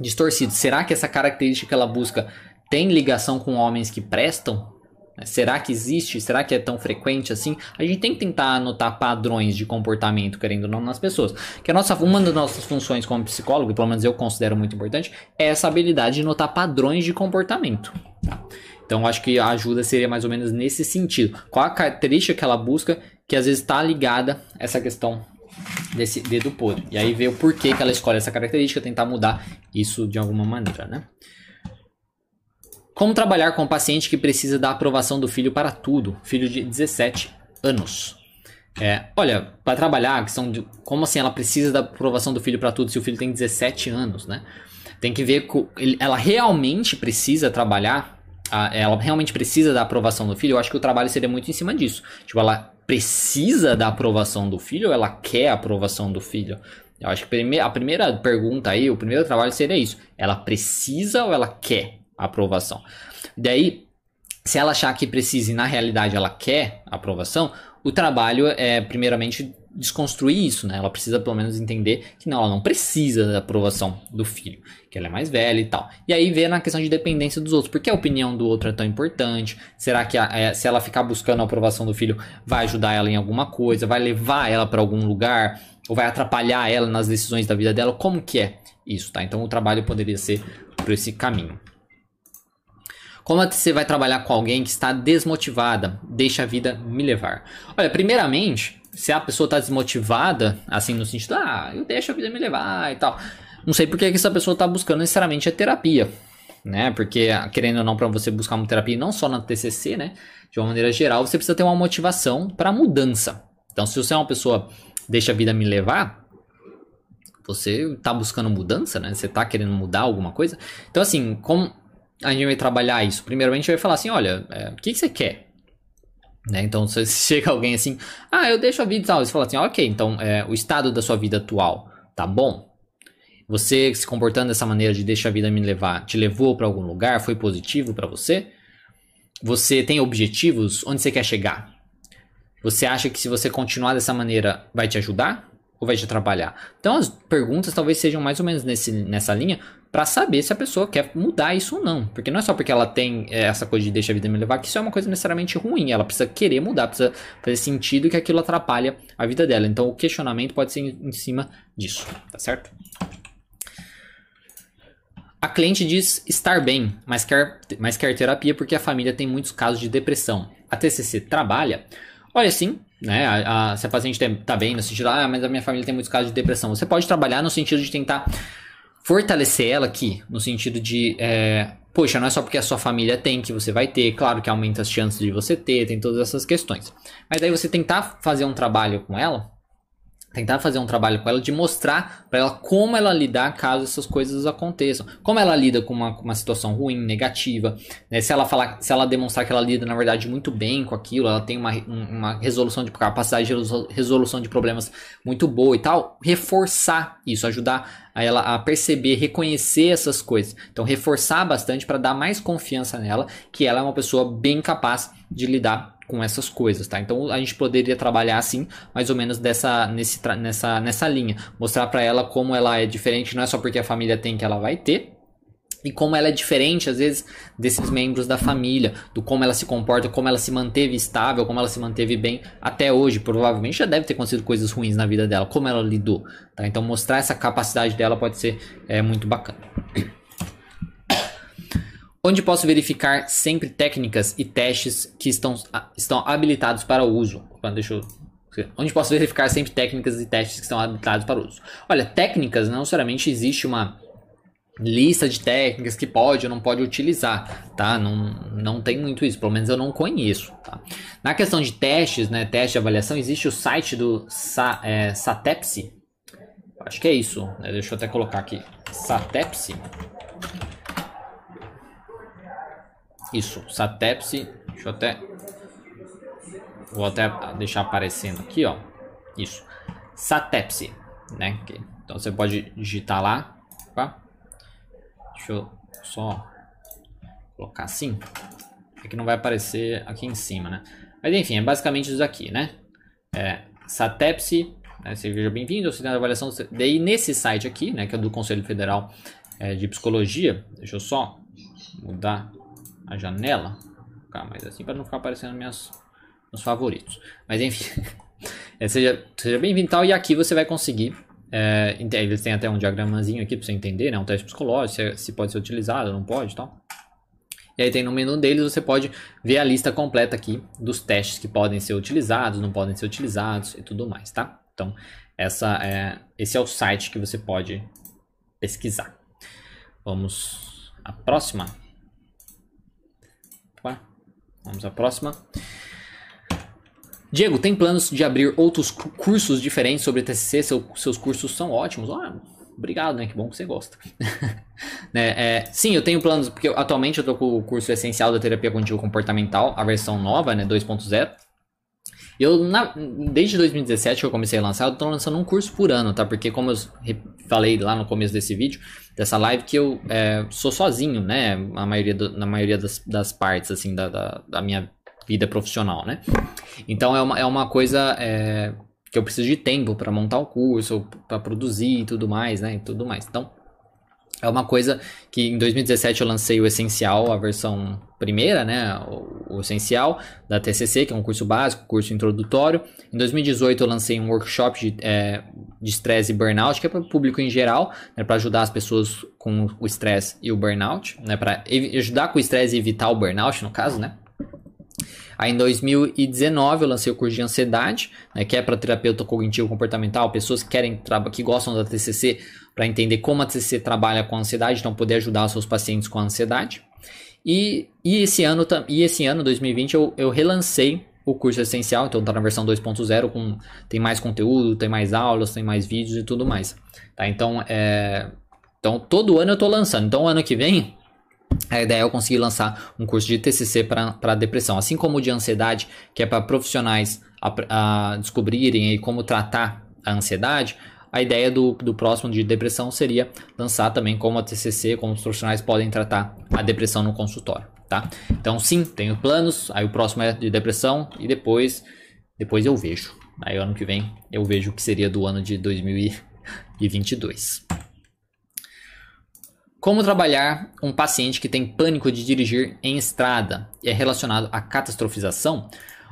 S1: distorcido. Será que essa característica que ela busca tem ligação com homens que prestam? Será que existe? Será que é tão frequente assim? A gente tem que tentar anotar padrões de comportamento, querendo ou não, nas pessoas. Que a nossa, uma das nossas funções como psicólogo, pelo menos eu considero muito importante, é essa habilidade de notar padrões de comportamento. Tá? Então, acho que a ajuda seria mais ou menos nesse sentido. Qual a característica que ela busca que às vezes está ligada a essa questão desse dedo podre. E aí ver o porquê que ela escolhe essa característica, tentar mudar isso de alguma maneira, né? Como trabalhar com um paciente que precisa da aprovação do filho para tudo? Filho de 17 anos. É, olha, para trabalhar a questão de como assim ela precisa da aprovação do filho para tudo se o filho tem 17 anos, né? Tem que ver que ela realmente precisa trabalhar, ela realmente precisa da aprovação do filho. Eu acho que o trabalho seria muito em cima disso. Tipo, ela precisa da aprovação do filho ou ela quer a aprovação do filho? Eu acho que a primeira pergunta aí, o primeiro trabalho seria isso. Ela precisa ou ela quer? aprovação. Daí, se ela achar que precisa e na realidade ela quer aprovação, o trabalho é primeiramente desconstruir isso, né? Ela precisa pelo menos entender que não, ela não precisa da aprovação do filho, que ela é mais velha e tal. E aí ver na questão de dependência dos outros, porque a opinião do outro é tão importante? Será que a, é, se ela ficar buscando a aprovação do filho vai ajudar ela em alguma coisa, vai levar ela para algum lugar ou vai atrapalhar ela nas decisões da vida dela? Como que é isso, tá? Então o trabalho poderia ser por esse caminho. Como você vai trabalhar com alguém que está desmotivada? Deixa a vida me levar. Olha, primeiramente, se a pessoa está desmotivada, assim, no sentido, ah, eu deixo a vida me levar e tal. Não sei por que essa pessoa está buscando necessariamente a terapia, né? Porque, querendo ou não, para você buscar uma terapia, não só na TCC, né? De uma maneira geral, você precisa ter uma motivação para mudança. Então, se você é uma pessoa deixa a vida me levar, você está buscando mudança, né? Você está querendo mudar alguma coisa. Então, assim, como a gente vai trabalhar isso? Primeiramente, vai falar assim: olha, é, o que, que você quer? Né? Então, se chega alguém assim, ah, eu deixo a vida e tal, você fala assim: ok, então é, o estado da sua vida atual tá bom? Você se comportando dessa maneira de deixa a vida me levar, te levou para algum lugar? Foi positivo para você? Você tem objetivos? Onde você quer chegar? Você acha que se você continuar dessa maneira vai te ajudar ou vai te atrapalhar? Então as perguntas talvez sejam mais ou menos nesse, nessa linha para saber se a pessoa quer mudar isso ou não. Porque não é só porque ela tem é, essa coisa de deixa a vida me levar que isso é uma coisa necessariamente ruim. Ela precisa querer mudar, precisa fazer sentido que aquilo atrapalha a vida dela. Então o questionamento pode ser em cima disso, tá certo? A cliente diz estar bem, mas quer, mas quer terapia porque a família tem muitos casos de depressão. A TCC trabalha? Olha, sim, né? A, a, se a paciente está bem no sentido, ah, mas a minha família tem muitos casos de depressão, você pode trabalhar no sentido de tentar fortalecer ela aqui, no sentido de, é, poxa, não é só porque a sua família tem que você vai ter, claro que aumenta as chances de você ter, tem todas essas questões. Mas daí você tentar fazer um trabalho com ela, tentar fazer um trabalho com ela de mostrar para ela como ela lidar caso essas coisas aconteçam. Como ela lida com uma, uma situação ruim, negativa. Né? Se ela falar, se ela demonstrar que ela lida na verdade muito bem com aquilo, ela tem uma, uma resolução de capacidade de resolução de problemas muito boa e tal, reforçar isso, ajudar a ela a perceber, reconhecer essas coisas. Então reforçar bastante para dar mais confiança nela que ela é uma pessoa bem capaz de lidar com essas coisas, tá? Então a gente poderia trabalhar assim, mais ou menos dessa, nesse, nessa, nessa linha. Mostrar para ela como ela é diferente, não é só porque a família tem que ela vai ter, e como ela é diferente, às vezes, desses membros da família, do como ela se comporta, como ela se manteve estável, como ela se manteve bem até hoje. Provavelmente já deve ter acontecido coisas ruins na vida dela, como ela lidou. Tá? Então, mostrar essa capacidade dela pode ser é, muito bacana. Onde posso verificar sempre técnicas e testes que estão, estão habilitados para uso. Deixa eu Onde posso verificar sempre técnicas e testes que estão habilitados para uso. Olha, técnicas não necessariamente existe uma lista de técnicas que pode ou não pode utilizar, tá? Não, não tem muito isso, pelo menos eu não conheço, tá? Na questão de testes, né, teste de avaliação, existe o site do Sa, é, Satepsi, acho que é isso, né? deixa eu até colocar aqui, Satepsi, Isso, Satepsi. Deixa eu até. Vou até deixar aparecendo aqui, ó. Isso. Satepsi, né? Então você pode digitar lá. Tá? Deixa eu só colocar assim. É que não vai aparecer aqui em cima, né? Mas enfim, é basicamente isso aqui, né? É, Satepsi, né? seja bem-vindo, auxiliar de avaliação. Daí nesse site aqui, né? Que é do Conselho Federal é, de Psicologia. Deixa eu só mudar a janela. Ficar mais assim para não ficar aparecendo minhas, meus favoritos. Mas enfim, é, seja, seja bem-vindo tal. E aqui você vai conseguir. É, eles têm até um diagramazinho aqui para você entender, né? Um teste psicológico, se, se pode ser utilizado, não pode tal. E aí tem no menu deles, você pode ver a lista completa aqui dos testes que podem ser utilizados, não podem ser utilizados e tudo mais, tá? Então, essa é, esse é o site que você pode pesquisar. Vamos à próxima. Vamos à próxima. Diego, tem planos de abrir outros cursos diferentes sobre TCC? Seu, seus cursos são ótimos. Ah, obrigado, né? Que bom que você gosta. né? é, sim, eu tenho planos, porque atualmente eu tô com o curso essencial da terapia cognitivo comportamental, a versão nova, né? 2.0. Eu, na, desde 2017 que eu comecei a lançar, eu tô lançando um curso por ano, tá? Porque como eu falei lá no começo desse vídeo, dessa live que eu é, sou sozinho, né? A maioria do, na maioria das, das partes, assim, da, da, da, minha vida profissional, né? Então é uma, é uma coisa é, que eu preciso de tempo para montar o curso, para produzir e tudo mais, né? E tudo mais. Então, é uma coisa que em 2017 eu lancei o Essencial, a versão primeira, né, o, Essencial da TCC, que é um curso básico, curso introdutório. Em 2018 eu lancei um workshop de é, estresse e burnout, que é para o público em geral, né, para ajudar as pessoas com o estresse e o burnout, né, para ajudar com o estresse e evitar o burnout, no caso, né. Aí em 2019 eu lancei o curso de ansiedade, né, que é para terapeuta cognitivo comportamental, pessoas que querem que gostam da TCC para entender como a TCC trabalha com a ansiedade, então poder ajudar seus pacientes com a ansiedade. E, e esse ano, e esse ano 2020 eu, eu relancei o curso essencial, então está na versão 2.0 com tem mais conteúdo, tem mais aulas, tem mais vídeos e tudo mais. Tá? Então, é, então todo ano eu estou lançando. Então ano que vem a ideia é eu conseguir lançar um curso de TCC para depressão, assim como o de ansiedade, que é para profissionais a, a descobrirem como tratar a ansiedade. A ideia do, do próximo de depressão seria lançar também como a TCC, como os profissionais podem tratar a depressão no consultório, tá? Então sim, tenho planos, aí o próximo é de depressão e depois, depois eu vejo. Aí ano que vem eu vejo o que seria do ano de 2022. Como trabalhar um paciente que tem pânico de dirigir em estrada e é relacionado à catastrofização?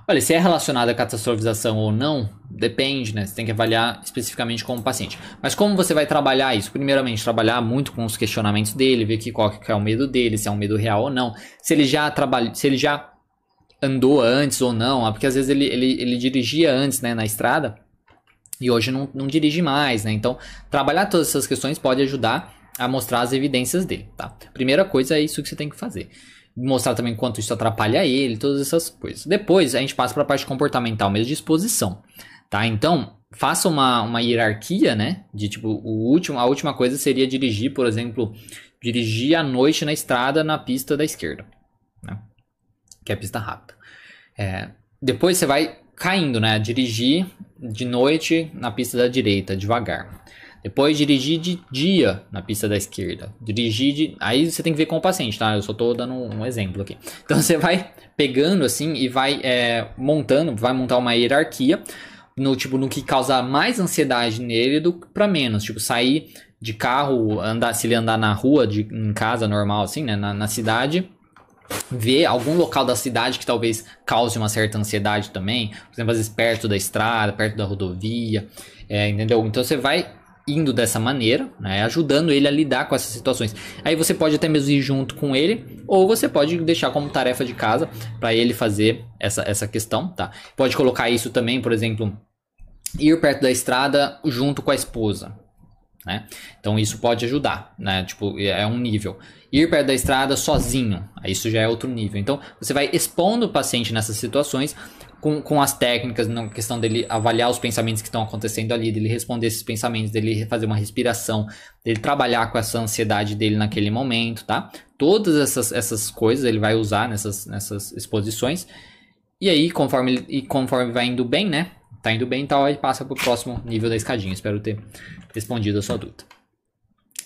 S1: Olha, se é relacionado à catastrofização ou não, depende, né? Você tem que avaliar especificamente como paciente. Mas como você vai trabalhar isso? Primeiramente, trabalhar muito com os questionamentos dele, ver que qual que é o medo dele, se é um medo real ou não. Se ele já trabalha, se ele já andou antes ou não, ah, porque às vezes ele, ele, ele dirigia antes, né, na estrada, e hoje não, não dirige mais, né? Então, trabalhar todas essas questões pode ajudar a mostrar as evidências dele, tá? Primeira coisa é isso que você tem que fazer mostrar também quanto isso atrapalha ele, todas essas coisas. Depois a gente passa para a parte comportamental mesmo de exposição, tá? Então, faça uma, uma hierarquia, né? De tipo, o último, a última coisa seria dirigir, por exemplo, dirigir à noite na estrada na pista da esquerda, né? Que é a pista rápida. É, depois você vai caindo, né? Dirigir de noite na pista da direita, devagar. Depois dirigir de dia na pista da esquerda. Dirigir de. Aí você tem que ver com o paciente, tá? Eu só tô dando um exemplo aqui. Então você vai pegando assim e vai é, montando, vai montar uma hierarquia no tipo no que causa mais ansiedade nele do que para menos. Tipo, sair de carro, andar, se ele andar na rua, de, em casa normal, assim, né? Na, na cidade, ver algum local da cidade que talvez cause uma certa ansiedade também, por exemplo, às vezes perto da estrada, perto da rodovia, é, entendeu? Então você vai indo dessa maneira, né, ajudando ele a lidar com essas situações. Aí você pode até mesmo ir junto com ele, ou você pode deixar como tarefa de casa para ele fazer essa, essa questão, tá? Pode colocar isso também, por exemplo, ir perto da estrada junto com a esposa, né? Então isso pode ajudar, né? Tipo, é um nível. Ir perto da estrada sozinho, isso já é outro nível. Então você vai expondo o paciente nessas situações com, com as técnicas, na questão dele avaliar os pensamentos que estão acontecendo ali, dele responder esses pensamentos, dele fazer uma respiração, dele trabalhar com essa ansiedade dele naquele momento, tá? Todas essas, essas coisas ele vai usar nessas, nessas exposições. E aí, conforme, e conforme vai indo bem, né? Tá indo bem, então aí passa pro próximo nível da escadinha. Espero ter respondido a sua dúvida.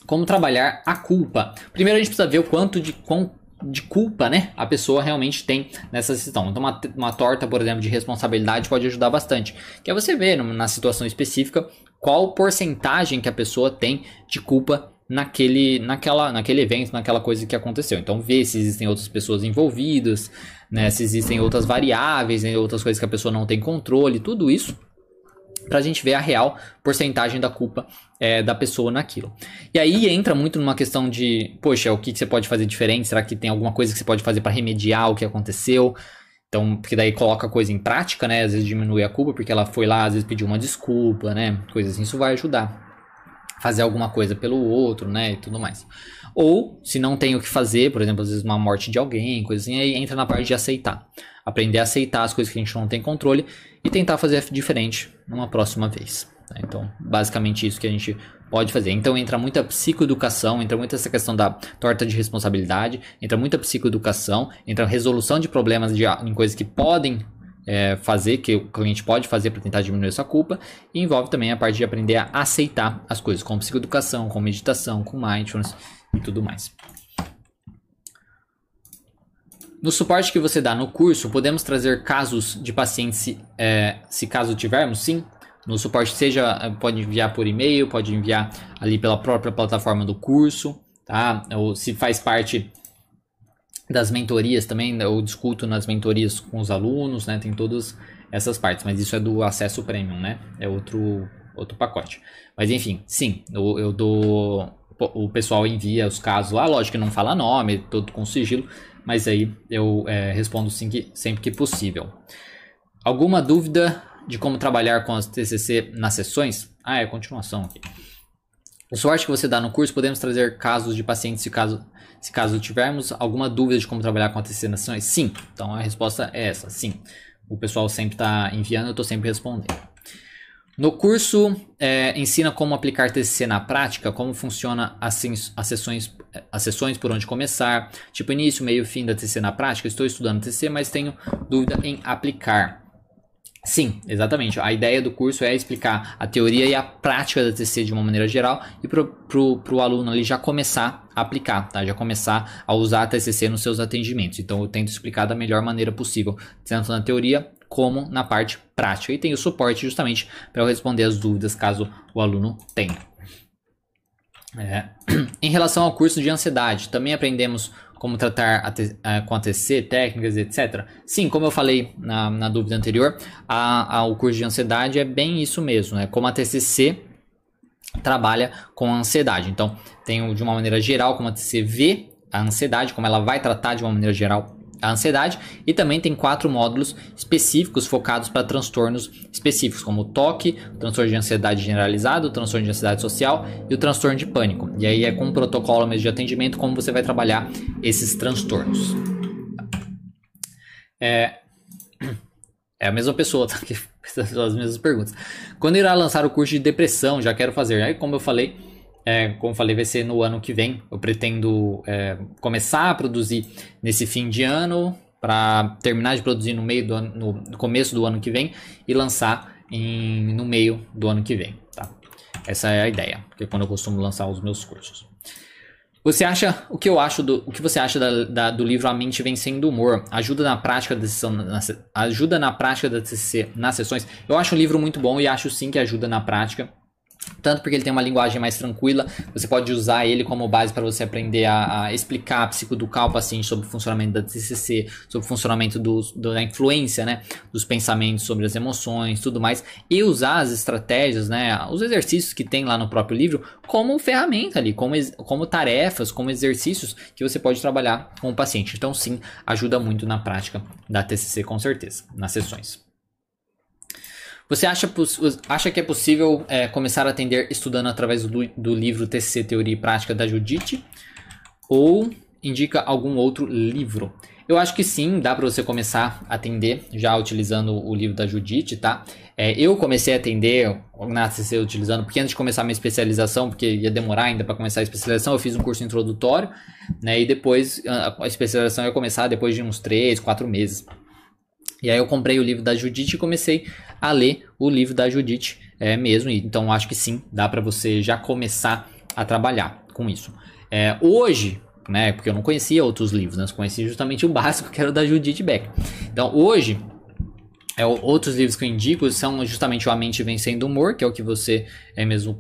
S1: Como trabalhar a culpa? Primeiro a gente precisa ver o quanto de quão de culpa, né, a pessoa realmente tem nessa situação. Então, uma, uma torta, por exemplo, de responsabilidade pode ajudar bastante. Que é você ver na situação específica qual porcentagem que a pessoa tem de culpa naquele, naquela, naquele evento, naquela coisa que aconteceu. Então, ver se existem outras pessoas envolvidas, né, se existem outras variáveis, né, outras coisas que a pessoa não tem controle, tudo isso para a gente ver a real porcentagem da culpa é, da pessoa naquilo. E aí entra muito numa questão de, poxa, o que, que você pode fazer diferente? Será que tem alguma coisa que você pode fazer para remediar o que aconteceu? Então, porque daí coloca a coisa em prática, né? Às vezes diminui a culpa porque ela foi lá, às vezes pediu uma desculpa, né? Coisas assim, isso vai ajudar. Fazer alguma coisa pelo outro, né? E tudo mais. Ou, se não tem o que fazer, por exemplo, às vezes uma morte de alguém, coisa assim, aí entra na parte de aceitar. Aprender a aceitar as coisas que a gente não tem controle e tentar fazer diferente numa próxima vez. Né? Então, basicamente isso que a gente pode fazer. Então entra muita psicoeducação, entra muita essa questão da torta de responsabilidade, entra muita psicoeducação, entra resolução de problemas de, em coisas que podem é, fazer, que o cliente pode fazer para tentar diminuir essa culpa, e envolve também a parte de aprender a aceitar as coisas, com psicoeducação, com meditação, com mindfulness e tudo mais. No suporte que você dá no curso, podemos trazer casos de pacientes, é, se caso tivermos, sim. No suporte, seja é, pode enviar por e-mail, pode enviar ali pela própria plataforma do curso, tá? Ou se faz parte das mentorias também, eu discuto nas mentorias com os alunos, né? Tem todas essas partes, mas isso é do acesso premium, né? É outro, outro pacote. Mas enfim, sim, eu, eu dou. O pessoal envia os casos lá, lógico que não fala nome, todo com sigilo, mas aí eu é, respondo sim que, sempre que possível. Alguma dúvida de como trabalhar com as TCC nas sessões? Ah, é continuação aqui. O sorte que você dá no curso, podemos trazer casos de pacientes se caso, se caso tivermos alguma dúvida de como trabalhar com a TCC nas sessões? Sim. Então a resposta é essa, sim. O pessoal sempre está enviando, eu estou sempre respondendo. No curso, é, ensina como aplicar TCC na prática, como funciona as, as, sessões, as sessões, por onde começar, tipo início, meio, fim da TCC na prática. Estou estudando TCC, mas tenho dúvida em aplicar. Sim, exatamente. A ideia do curso é explicar a teoria e a prática da TCC de uma maneira geral e para o aluno ali já começar a aplicar, tá? já começar a usar a TCC nos seus atendimentos. Então eu tento explicar da melhor maneira possível, tanto na teoria como na parte prática. E tem o suporte justamente para eu responder as dúvidas caso o aluno tenha. É. Em relação ao curso de ansiedade, também aprendemos como tratar a, com a TCC, técnicas, etc. Sim, como eu falei na, na dúvida anterior, a, a, o curso de ansiedade é bem isso mesmo, né? Como a TCC trabalha com a ansiedade. Então, tem de uma maneira geral como a TCC vê a ansiedade, como ela vai tratar de uma maneira geral a ansiedade e também tem quatro módulos específicos focados para transtornos específicos, como o toque, o transtorno de ansiedade generalizado, o transtorno de ansiedade social e o transtorno de pânico. E aí é com um protocolo mesmo de atendimento como você vai trabalhar esses transtornos. É, é a mesma pessoa, tá? Que as mesmas perguntas. Quando irá lançar o curso de depressão? Já quero fazer. Aí, como eu falei, é, como falei, vai ser no ano que vem. Eu pretendo é, começar a produzir nesse fim de ano para terminar de produzir no meio do ano, no começo do ano que vem e lançar em, no meio do ano que vem. Tá? Essa é a ideia, porque é quando eu costumo lançar os meus cursos. Você acha o que eu acho do o que você acha da, da, do livro A Mente Vencendo o Humor? Ajuda na prática da sessão, na, ajuda na prática da TCC nas sessões? Eu acho um livro muito bom e acho sim que ajuda na prática. Tanto porque ele tem uma linguagem mais tranquila, você pode usar ele como base para você aprender a, a, explicar a psicoducal ao paciente sobre o funcionamento da TCC, sobre o funcionamento do, do, da influência, né, dos pensamentos sobre as emoções, tudo mais, e usar as estratégias, né, os exercícios que tem lá no próprio livro como ferramenta ali, como, como tarefas, como exercícios que você pode trabalhar com o paciente. Então, sim, ajuda muito na prática da TCC com certeza, nas sessões. Você acha, acha que é possível é, começar a atender estudando através do, do livro TCC Teoria e Prática da Judite? Ou indica algum outro livro? Eu acho que sim, dá para você começar a atender já utilizando o livro da Judite, tá? É, eu comecei a atender na TCC utilizando, porque antes de começar minha especialização, porque ia demorar ainda para começar a especialização, eu fiz um curso introdutório, né? E depois a, a especialização ia começar depois de uns 3, 4 meses. E aí eu comprei o livro da Judite e comecei a ler o livro da Judite é, mesmo. Então acho que sim, dá para você já começar a trabalhar com isso. É, hoje, né, porque eu não conhecia outros livros, né, eu conhecia justamente o básico que era o da Judite Beck. Então hoje é, outros livros que eu indico são justamente o A Mente Vencendo o Humor, que é o que você é, mesmo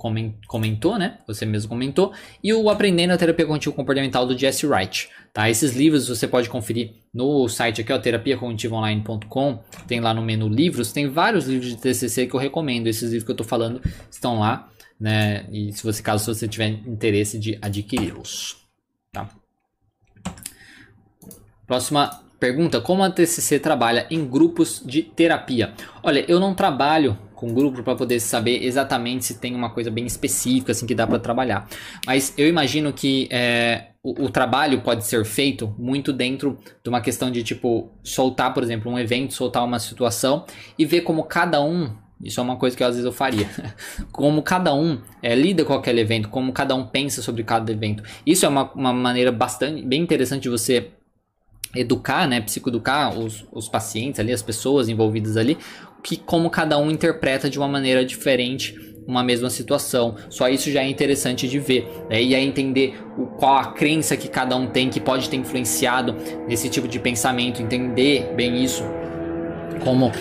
S1: comentou, né? Você mesmo comentou. E o Aprendendo a Terapia Cognitivo Comportamental do Jesse Wright. Tá? Esses livros você pode conferir no site aqui, ó, terapiacognitivaonline.com. Tem lá no menu livros, tem vários livros de TCC que eu recomendo. Esses livros que eu estou falando estão lá, né? E se você, caso você tiver interesse de adquiri-los, tá? Próxima Pergunta: Como a TCC trabalha em grupos de terapia? Olha, eu não trabalho com grupo para poder saber exatamente se tem uma coisa bem específica assim que dá para trabalhar. Mas eu imagino que é, o, o, trabalho pode ser feito muito dentro de uma questão de tipo soltar, por exemplo, um evento, soltar uma situação e ver como cada um isso é uma coisa que às vezes eu faria. Como cada um é, lida com aquele evento, como cada um pensa sobre cada evento. Isso é uma, uma maneira bastante bem interessante de você educar, né, psicoeducar os, os pacientes ali, as pessoas envolvidas ali, que como cada um interpreta de uma maneira diferente uma mesma situação. Só isso já é interessante de ver. Né? E aí entender o, qual a crença que cada um tem que pode ter influenciado nesse tipo de pensamento, entender bem isso, como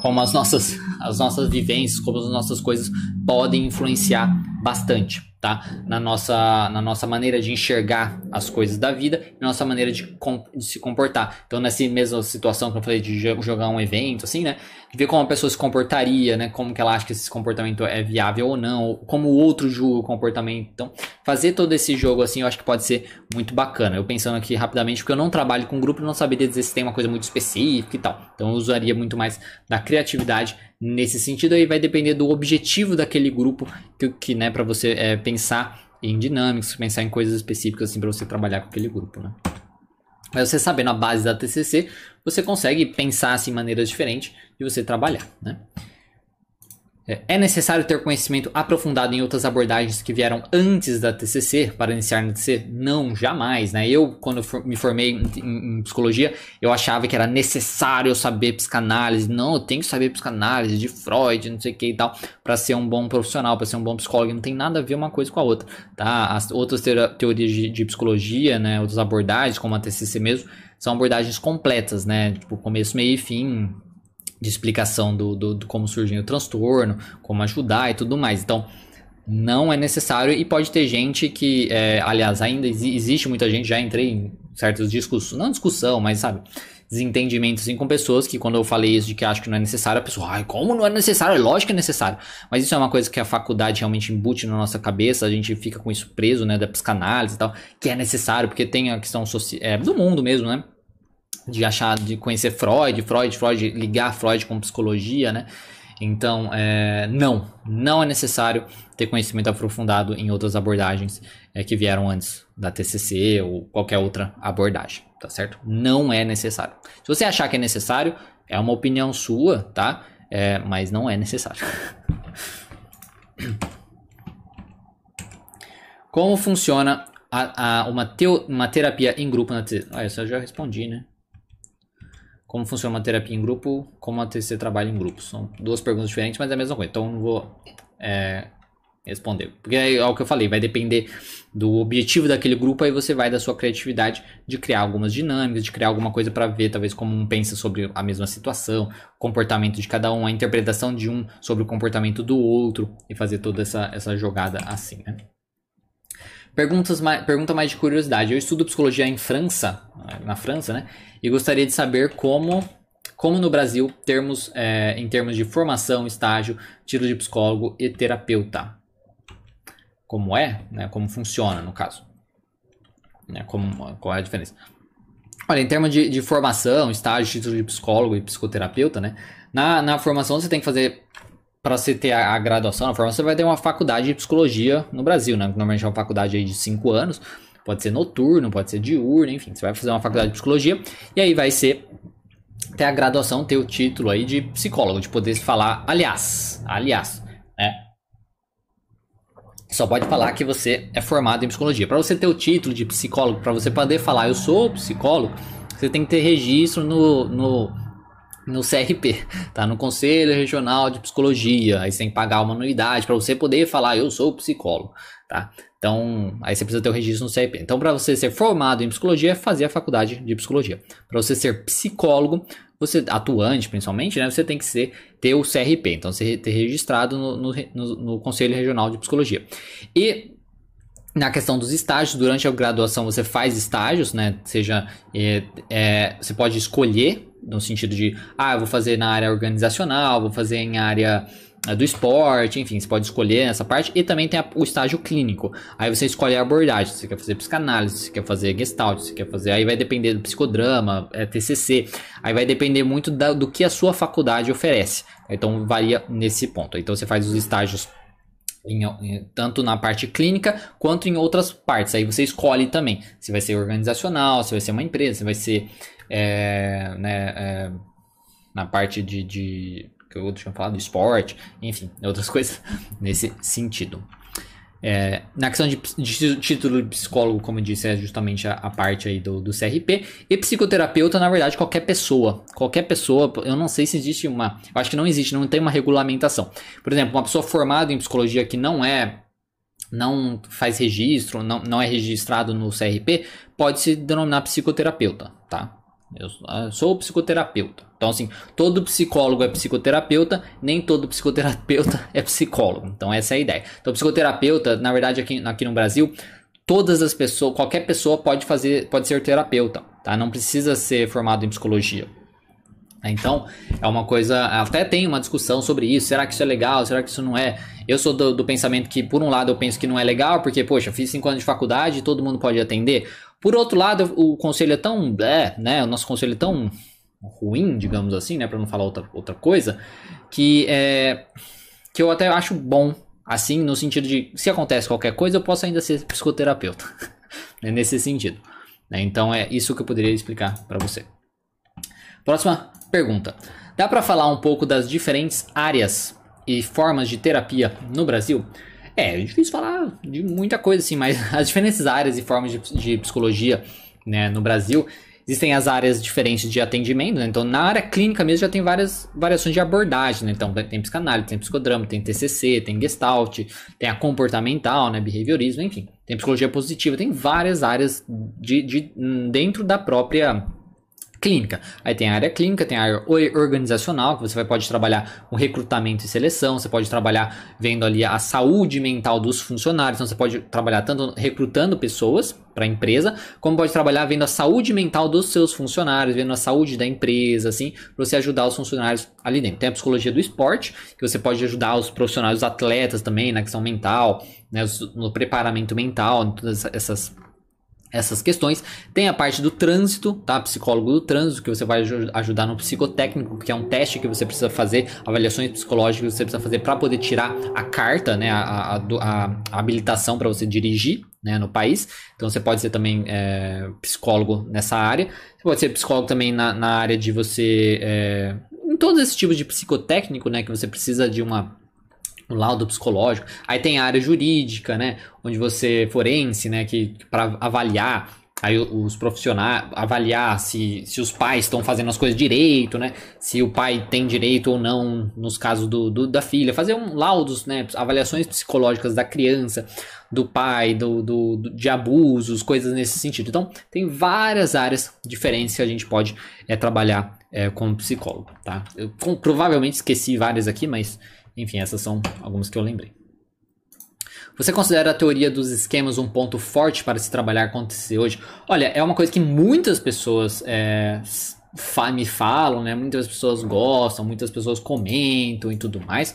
S1: como as nossas as nossas vivências, como as nossas coisas podem influenciar bastante tá? Na nossa, na nossa maneira de enxergar as coisas da vida e nossa maneira de, de, se comportar. Então, nessa mesma situação que eu falei de jogar um evento, assim, né? Ver como a pessoa se comportaria, né? Como que ela acha que esse comportamento é viável ou não, como o outro julga o comportamento. Então, fazer todo esse jogo, assim, eu acho que pode ser muito bacana. Eu pensando aqui rapidamente, porque eu não trabalho com grupo, não saberia dizer se tem uma coisa muito específica e tal. Então, eu usaria muito mais da criatividade nesse sentido. Aí vai depender do objetivo daquele grupo que, que né, para você é, pensar em dinâmicas, pensar em coisas específicas assim para você trabalhar com aquele grupo, né? Mas você sabendo a base da TCC, você consegue pensar assim, maneiras diferentes de você trabalhar, né? É, é necessário ter conhecimento aprofundado em outras abordagens que vieram antes da TCC para iniciar na TCC? Não, jamais, né? Eu, quando me formei em, psicologia, eu achava que era necessário saber psicanálise. Não, eu tenho que saber psicanálise de Freud, não sei o que e tal, para ser um bom profissional, para ser um bom psicólogo. Não tem nada a ver uma coisa com a outra, tá? As outras teorias de, de psicologia, né? Outras abordagens, como a TCC mesmo, são abordagens completas, né? Tipo, começo, meio e fim, de explicação do, do, do como surgiu o transtorno, como ajudar e tudo mais. Então, Não é necessário e pode ter gente que, é, aliás, ainda existe muita gente, já entrei em certas discussões, não discussão, mas sabe, desentendimentos assim, com pessoas que quando eu falei isso de que acho que não é necessário, a pessoa, ai, como não é necessário? É lógico que é necessário. Mas isso é uma coisa que a faculdade realmente embute na nossa cabeça, a gente fica com isso preso, né, da psicanálise e tal, que é necessário, porque tem a questão social, é, do mundo mesmo, né? De achar, de conhecer Freud, Freud, Freud, ligar Freud com psicologia, né? Então, é, não, não é necessário ter conhecimento aprofundado em outras abordagens é, que vieram antes da TCC ou qualquer outra abordagem, tá certo? Não é necessário. Se você achar que é necessário, é uma opinião sua, tá? É, mas não é necessário. Como funciona a, a, uma, teo, uma terapia em grupo na TCC? Ah, isso eu já respondi, né? Como funciona uma terapia em grupo, como a TCC trabalha em grupo. São duas perguntas diferentes, mas é a mesma coisa. Então não vou é, responder. Porque é o que eu falei, vai depender do objetivo daquele grupo, aí você vai da sua criatividade de criar algumas dinâmicas, de criar alguma coisa para ver, talvez como um pensa sobre a mesma situação, comportamento de cada um, a interpretação de um sobre o comportamento do outro e fazer toda essa, essa jogada assim, né? Perguntas mais, pergunta mais de curiosidade. Eu estudo psicologia em França, na França, né? E gostaria de saber como, como no Brasil, termos, é, em termos de formação, estágio, título de psicólogo e terapeuta. Como é, né? Como funciona, no caso. Né? Como, qual é a diferença? Olha, em termos de, de formação, estágio, título de psicólogo e psicoterapeuta, né? Na, na formação você tem que fazer para você ter a, graduação na formação, você vai ter uma faculdade de psicologia no Brasil, né? Normalmente é uma faculdade de 5 anos, pode ser noturno, pode ser diurno, enfim, você vai fazer uma faculdade de psicologia e aí vai ser ter a graduação, ter o título aí de psicólogo, de poder falar, aliás, aliás, né? Só pode falar que você é formado em psicologia. Para você ter o título de psicólogo, para você poder falar eu sou psicólogo, você tem que ter registro no, no no CRP, tá? No Conselho Regional de Psicologia. Aí você tem que pagar uma anuidade para você poder falar, eu sou psicólogo, tá? Então, aí você precisa ter o registro no CRP. Então, para você ser formado em psicologia, é fazer a faculdade de psicologia. Para você ser psicólogo, você atuante principalmente, né? Você tem que ser ter o CRP. Então, você ter registrado no, no, no, no Conselho Regional de Psicologia. E na questão dos estágios, durante a graduação você faz estágios, né? Seja, é, é, você pode escolher no sentido de, ah, vou fazer na área organizacional, vou fazer em área eh, do esporte, enfim, você pode escolher essa parte e também tem o estágio clínico. Aí você escolhe a abordagem, você quer fazer psicanálise, se você quer fazer gestalt, você quer fazer, aí vai depender do psicodrama, é, TCC, aí vai depender muito da, do que a sua faculdade oferece. Então varia nesse ponto. Então você faz os estágios em, em, tanto na parte clínica quanto em outras partes. Aí você escolhe também se vai ser organizacional, se vai ser uma empresa, se vai ser é, né, é, na parte de, de que eu tinha falado, esporte, enfim, outras coisas nesse sentido. É, na questão de, de, título de psicólogo, como eu disse, é justamente a, a, parte aí do, do CRP. E psicoterapeuta, na verdade, qualquer pessoa. Qualquer pessoa, eu não sei se existe uma. Eu acho que não existe, não tem uma regulamentação. Por exemplo, uma pessoa formada em psicologia que não é. Não faz registro, não, não é registrado no CRP, pode se denominar psicoterapeuta, tá? Eu ah, sou psicoterapeuta. Então, assim, todo psicólogo é psicoterapeuta, nem todo psicoterapeuta é psicólogo. Então, essa é a ideia. Então, psicoterapeuta, na verdade, aqui, aqui no Brasil, todas as pessoas, qualquer pessoa pode fazer, pode ser terapeuta, tá? Não precisa ser formado em psicologia. Então, é uma coisa. Até tem uma discussão sobre isso. Será que isso é legal? Será que isso não é? Eu sou do, do pensamento que, por um lado, eu penso que não é legal, porque, poxa, fiz 5 anos de faculdade e todo mundo pode atender. Por outro lado, o conselho é tão. É, né? O nosso conselho é tão ruim, digamos assim, né? Pra não falar outra, outra coisa, que é. Que eu até acho bom, assim, no sentido de se acontece qualquer coisa, eu posso ainda ser psicoterapeuta. é nesse sentido. Né? Então é isso que eu poderia explicar para você. Próxima pergunta. Dá para falar um pouco das diferentes áreas e formas de terapia no Brasil? É, é difícil falar de muita coisa assim, mas as diferentes áreas e formas de, de psicologia né, no Brasil Existem as áreas diferentes de atendimento, né? então na área clínica mesmo já tem várias variações de abordagem, né? então tem psicanálise, tem psicodrama, tem TCC, tem gestalt, tem a comportamental, né? behaviorismo, enfim, tem psicologia positiva, tem várias áreas de, de dentro da própria clínica. Aí tem a área clínica, tem a área organizacional, que você vai, pode trabalhar com recrutamento e seleção, você pode trabalhar vendo ali a saúde mental dos funcionários, então você pode trabalhar tanto recrutando pessoas para a empresa, como pode trabalhar vendo a saúde mental dos seus funcionários, vendo a saúde da empresa, assim, para você ajudar os funcionários ali dentro. Tem a psicologia do esporte, que você pode ajudar os profissionais, os atletas também na questão mental, né, no preparamento mental, todas essas essas questões. Tem a parte do trânsito, tá? Psicólogo do trânsito, que você vai ajudar no psicotécnico, que é um teste que você precisa fazer, avaliações psicológicas que você precisa fazer para poder tirar a carta, né? A, a, a, habilitação para você dirigir né? no país. Então você pode ser também é, psicólogo nessa área. Você pode ser psicólogo também na, na área de você. É, em todos esses tipos de psicotécnico, né? Que você precisa de uma o laudo psicológico. Aí tem a área jurídica, né, onde você forense, né, que para avaliar aí os profissionais avaliar se, se os pais estão fazendo as coisas direito, né? Se o pai tem direito ou não nos casos do, do da filha, fazer um laudos, né? Avaliações psicológicas da criança, do pai, do, do, do, de abusos, coisas nesse sentido. Então, tem várias áreas diferentes que a gente pode é, trabalhar é, como psicólogo, tá? Eu com, provavelmente esqueci várias aqui, mas enfim, essas são algumas que eu lembrei. Você considera a teoria dos esquemas um ponto forte para se trabalhar TCC hoje? Olha, é uma coisa que muitas pessoas é, me falam, né? Muitas pessoas gostam, muitas pessoas comentam e tudo mais.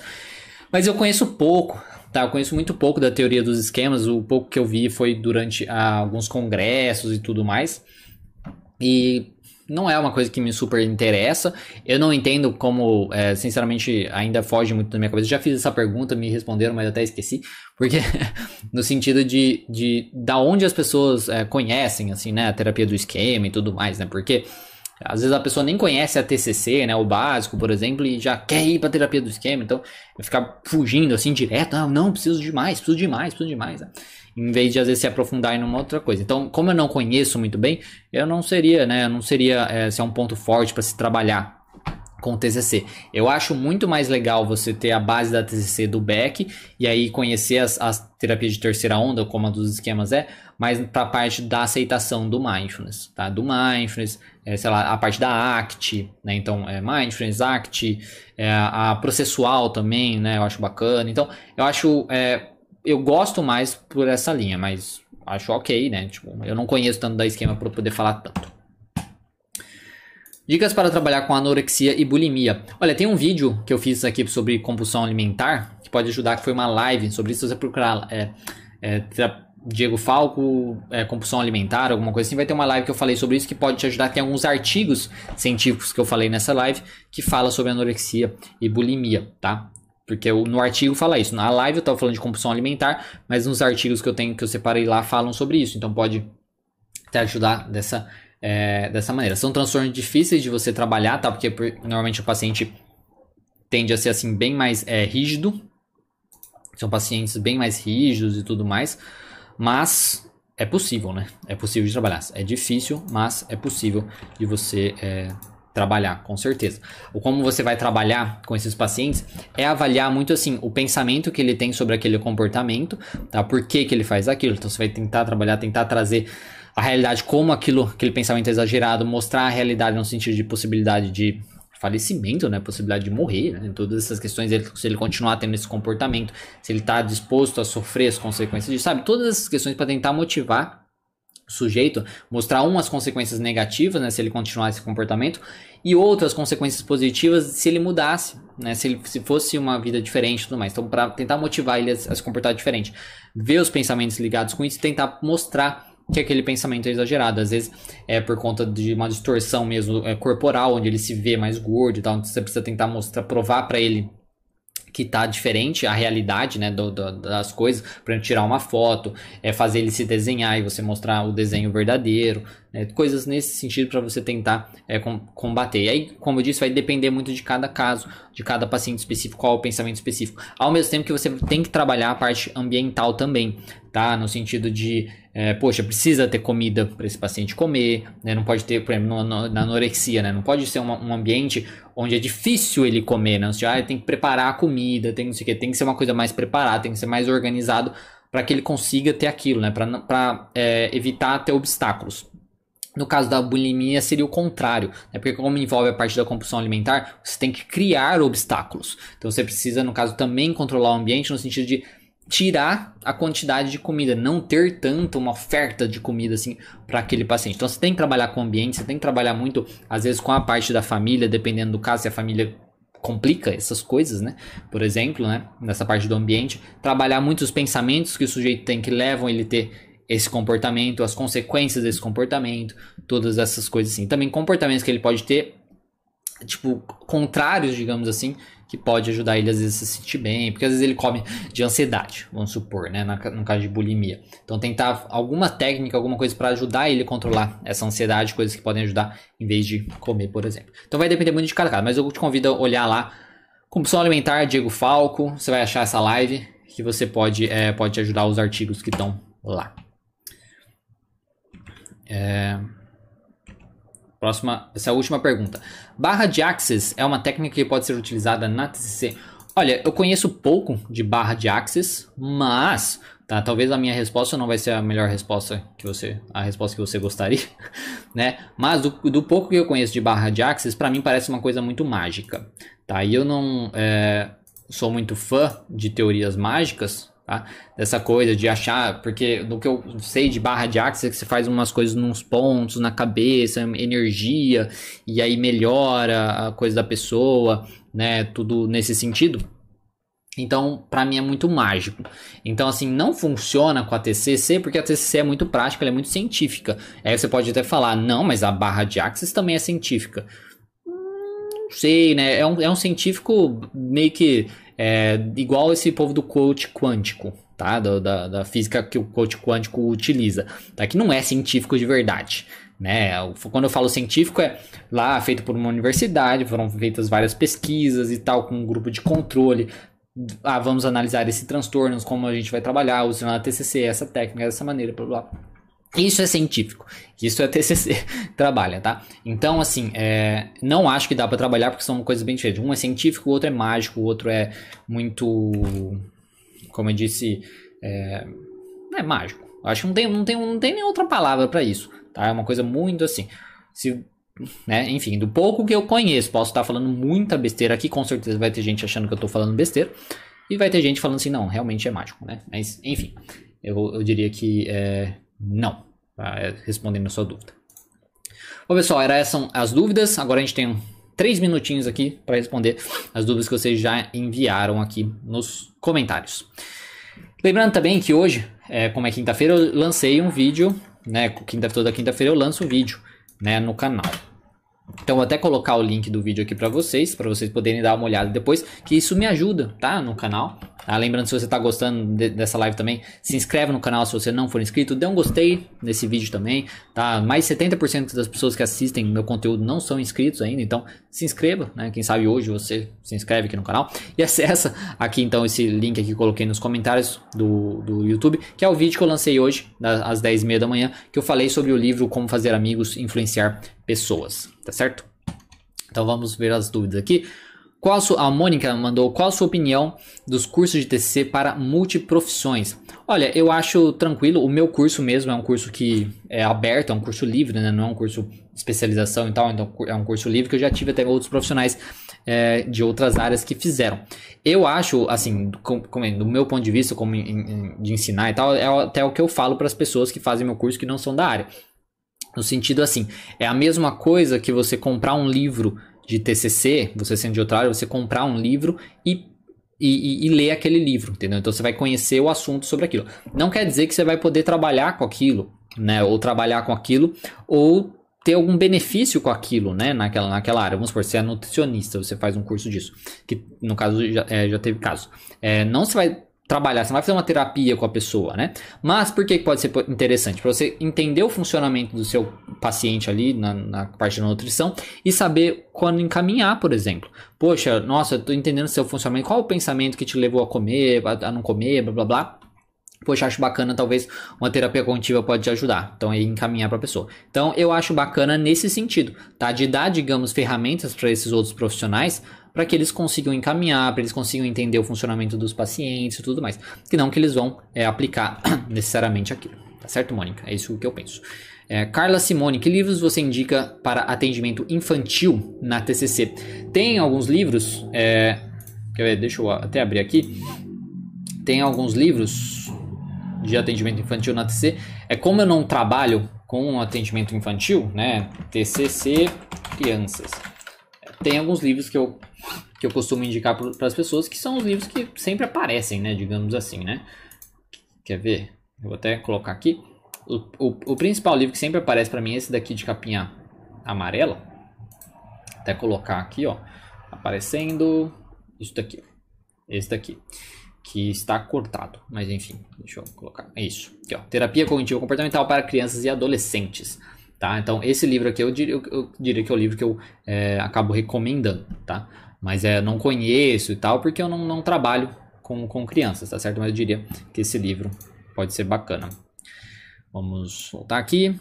S1: Mas eu conheço pouco, tá? Eu conheço muito pouco da teoria dos esquemas. O pouco que eu vi foi durante ah, alguns congressos e tudo mais. E não é uma coisa que me super interessa. Eu não entendo como, é, sinceramente, ainda foge muito da minha cabeça. Já fiz essa pergunta, me responderam, mas até esqueci. Porque, no sentido de, de da onde as pessoas é, conhecem, assim, né, a terapia do esquema e tudo mais, né? Porque às vezes a pessoa nem conhece a TCC, né, o básico, por exemplo, e já quer ir para terapia do esquema. Então, ficar fugindo assim direto, não, não, preciso de mais, preciso de mais, preciso de mais. Né? Em vez de às vezes se aprofundar em uma outra coisa. Então, como eu não conheço muito bem, eu não seria, né, eu não seria é, se é um ponto forte para se trabalhar com o TCC. Eu acho muito mais legal você ter a base da TCC do Beck e aí conhecer as, as terapias de terceira onda, como a dos esquemas é, mas para a parte da aceitação do mindfulness, tá? Do mindfulness, é, sei lá, a parte da ACT, né? Então, é mindfulness, ACT, é, a processual também, né? Eu acho bacana. Então, eu acho é, eu gosto mais por essa linha, mas acho ok, né? Tipo, eu não conheço tanto da esquema para poder falar tanto. Dicas para trabalhar com anorexia e bulimia. Olha, tem um vídeo que eu fiz aqui sobre compulsão alimentar que pode ajudar, que foi uma live sobre isso. Se você procurar é, é, Diego Falco, é, compulsão alimentar, alguma coisa assim, vai ter uma live que eu falei sobre isso que pode te ajudar. Tem alguns artigos científicos que eu falei nessa live que fala sobre anorexia e bulimia, tá? Porque eu, no artigo fala isso. Na live eu estava falando de compulsão alimentar, mas nos artigos que eu tenho que eu separei lá falam sobre isso. Então pode te ajudar dessa, é, dessa maneira. São transtornos difíceis de você trabalhar, tá? Porque normalmente o paciente tende a ser assim bem mais é, rígido. São pacientes bem mais rígidos e tudo mais. Mas é possível, né? É possível de trabalhar. É difícil, mas é possível de você é, trabalhar, com certeza. O como você vai trabalhar com esses pacientes é avaliar muito assim o pensamento que ele tem sobre aquele comportamento, tá? Por que, que ele faz aquilo? Então você vai tentar trabalhar, tentar trazer a realidade como aquilo, aquele pensamento é exagerado, mostrar a realidade no sentido de possibilidade de falecimento, né, possibilidade de morrer, né, todas essas questões, ele, se ele continuar tendo esse comportamento, se ele está disposto a sofrer as consequências disso, sabe, todas essas questões para tentar motivar sujeito, mostrar umas consequências negativas, né, se ele continuar esse comportamento, e outras consequências positivas se ele mudasse, né, se ele se fosse uma vida diferente e tudo mais. Então, para tentar motivar ele a, a, se comportar diferente, ver os pensamentos ligados com isso e tentar mostrar que aquele pensamento é exagerado. Às vezes é por conta de uma distorção mesmo é, corporal, onde ele se vê mais gordo e tal. Então, você precisa tentar mostrar, provar para ele que tá diferente a realidade, né, do, do, das coisas, para tirar uma foto, é fazer ele se desenhar e você mostrar o desenho verdadeiro, né, coisas nesse sentido para você tentar é, com, combater. E aí, como eu disse, vai depender muito de cada caso, de cada paciente específico, qual o pensamento específico. Ao mesmo tempo que você tem que trabalhar a parte ambiental também, tá, no sentido de é, poxa, precisa ter comida para esse paciente comer, né? Não pode ter, por exemplo, na anorexia, né? Não pode ser uma, um ambiente onde é difícil ele comer, né? Você, ah, tem que preparar a comida, tem não sei o que, tem que ser uma coisa mais preparada, tem que ser mais organizado para que ele consiga ter aquilo, né? Para é, evitar ter obstáculos. No caso da bulimia seria o contrário, né? porque como envolve a parte da compulsão alimentar, você tem que criar obstáculos. Então você precisa, no caso, também controlar o ambiente no sentido de tirar a quantidade de comida, não ter tanto uma oferta de comida assim para aquele paciente. Então você tem que trabalhar com o ambiente, você tem que trabalhar muito às vezes com a parte da família, dependendo do caso, se a família complica essas coisas, né? Por exemplo, né, nessa parte do ambiente, trabalhar muito os pensamentos que o sujeito tem que levam ele ter esse comportamento, as consequências desse comportamento, todas essas coisas assim. Também comportamentos que ele pode ter, tipo, contrários, digamos assim, que pode ajudar ele às vezes a se sentir bem, porque às vezes ele come de ansiedade, vamos supor, né, no caso de bulimia. Então tentar alguma técnica, alguma coisa para ajudar ele a controlar essa ansiedade, coisas que podem ajudar em vez de comer, por exemplo. Então vai depender muito de cada caso, mas eu te convido a olhar lá Compulsão Alimentar, Diego Falco, você vai achar essa live que você pode, é, pode ajudar os artigos que estão lá. É... Próxima, essa é a última pergunta. Barra de Axis é uma técnica que pode ser utilizada na TCC. Olha, eu conheço pouco de barra de Axis, mas tá, talvez a minha resposta não vai ser a melhor resposta que você, a resposta que você gostaria, né? Mas do, do pouco que eu conheço de barra de Axis, para mim parece uma coisa muito mágica, tá? E eu não é, sou muito fã de teorias mágicas, Tá? Dessa coisa de achar, porque do que eu sei de barra de axis é que você faz umas coisas nos pontos, na cabeça, energia, e aí melhora a coisa da pessoa, né? Tudo nesse sentido. Então, para mim é muito mágico. Então, assim, não funciona com a TCC, porque a TCC é muito prática, ela é muito científica. Aí você pode até falar, não, mas a barra de axis também é científica. Hum, não sei, né? É um, é um científico meio que é, igual esse povo do coach quântico, tá? Da, da, da, física que o coach quântico utiliza, tá? Que não é científico de verdade, né? Quando eu falo científico é lá feito por uma universidade, foram feitas várias pesquisas e tal, com um grupo de controle. Ah, vamos analisar esse transtorno, como a gente vai trabalhar, usando a TCC, essa técnica, dessa maneira, blá blá. Isso é científico. Isso é TCC trabalha, tá? Então, assim, é, não acho que dá para trabalhar porque são coisas bem diferentes. Um é científico, o outro é mágico, o outro é muito, como eu disse, é, é mágico. Acho que não tem, não tem, não tem nem outra palavra para isso, tá? É uma coisa muito assim. Se, né? Enfim, do pouco que eu conheço, posso estar falando muita besteira aqui. Com certeza vai ter gente achando que eu tô falando besteira. E vai ter gente falando assim, não, realmente é mágico, né? Mas, enfim, eu, eu diria que é, não, tá? É, respondendo a sua dúvida. Bom, pessoal, eram essas as dúvidas. Agora a gente tem três minutinhos aqui para responder as dúvidas que vocês já enviaram aqui nos comentários. Lembrando também que hoje, é, como é quinta-feira, eu lancei um vídeo, né? Quinta, toda quinta-feira eu lanço um vídeo né, no canal. Então vou até colocar o link do vídeo aqui para vocês, para vocês poderem dar uma olhada depois, que isso me ajuda, tá? No canal. Ah, lembrando, se você está gostando de, dessa live também, se inscreve no canal se você não for inscrito, dê um gostei nesse vídeo também, tá? Mais 70% das pessoas que assistem meu conteúdo não são inscritos ainda, então se inscreva, né? Quem sabe hoje você se inscreve aqui no canal e acessa aqui então esse link que coloquei nos comentários do, do YouTube, que é o vídeo que eu lancei hoje, às 10h30 da manhã, que eu falei sobre o livro Como Fazer Amigos Influenciar Pessoas, tá certo? Então vamos ver as dúvidas aqui. Qual a, a Mônica mandou qual a sua opinião dos cursos de TCC para multiprofissões? Olha, eu acho tranquilo. O meu curso mesmo é um curso que é aberto, é um curso livre, né? Não é um curso de especialização e tal. Então é um curso livre que eu já tive até outros profissionais é, de outras áreas que fizeram. Eu acho, assim, do meu ponto de vista, como de ensinar e tal, é até o que eu falo para as pessoas que fazem meu curso que não são da área. No sentido assim, é a mesma coisa que você comprar um livro de TCC, você sendo de outra área, você comprar um livro e, e, e, ler aquele livro, entendeu? Então você vai conhecer o assunto sobre aquilo. Não quer dizer que você vai poder trabalhar com aquilo, né? Ou trabalhar com aquilo, ou ter algum benefício com aquilo, né? Naquela, naquela área. Vamos supor, você é nutricionista, você faz um curso disso. Que no caso já, é, já teve caso. É, não se vai trabalhar, você não vai fazer uma terapia com a pessoa, né? Mas por que pode ser interessante? Para você entender o funcionamento do seu paciente ali na, na, parte da nutrição e saber quando encaminhar, por exemplo. Poxa, nossa, eu tô entendendo seu funcionamento, qual o pensamento que te levou a comer, a, a não comer, blá blá blá. Poxa, acho bacana, talvez uma terapia cognitiva pode te ajudar. Então, aí encaminhar para a pessoa. Então, eu acho bacana nesse sentido, tá? De dar, digamos, ferramentas para esses outros profissionais para que eles consigam encaminhar, para eles consigam entender o funcionamento dos pacientes e tudo mais. Que não que eles vão é, aplicar necessariamente aquilo. Tá certo, Mônica? É isso que eu penso. É, Carla Simone, que livros você indica para atendimento infantil na TCC? Tem alguns livros, é, ver, deixa eu até abrir aqui. Tem alguns livros de atendimento infantil na TCC. É como eu não trabalho com atendimento infantil, né? TCC crianças. Tem alguns livros que eu que eu costumo indicar para as pessoas que são os livros que sempre aparecem, né? Digamos assim, né? Quer ver? Eu vou até colocar aqui. O, o, o principal livro que sempre aparece para mim é esse daqui de capinha amarela. Até colocar aqui, ó. Aparecendo isso daqui. Esse daqui. Que está cortado. Mas enfim, deixa eu colocar. É isso. Aqui, ó. Terapia cognitivo comportamental para crianças e adolescentes. Tá? Então, esse livro aqui eu diria, eu diria que é o livro que eu é, acabo recomendando, tá? Mas é, não conheço e tal, porque eu não, não trabalho com, com crianças, tá certo? Mas eu diria que esse livro pode ser bacana. Vamos voltar aqui.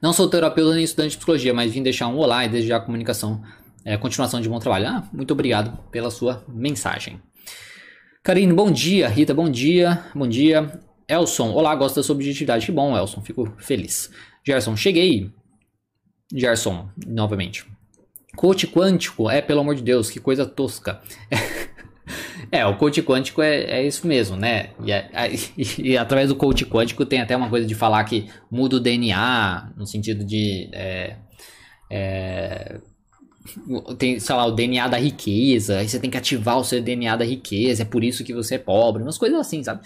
S1: Não sou terapeuta nem estudante de psicologia, mas vim deixar um olá e desejar a comunicação, é, continuação de bom trabalho. Ah, muito obrigado pela sua mensagem. Karine, bom dia. Rita, bom dia. Bom dia. Elson, olá, gosto da sua objetividade. Que bom, Elson, fico feliz. Gerson, cheguei. Gerson, novamente. Coach quântico, é, pelo amor de Deus, que coisa tosca. é, o coach quântico é, é isso mesmo, né? E, é, e, e, através do coach quântico tem até uma coisa de falar que muda o DNA, no sentido de. É, é, tem, sei lá, o DNA da riqueza, aí você tem que ativar o seu DNA da riqueza, é por isso que você é pobre, umas coisas assim, sabe?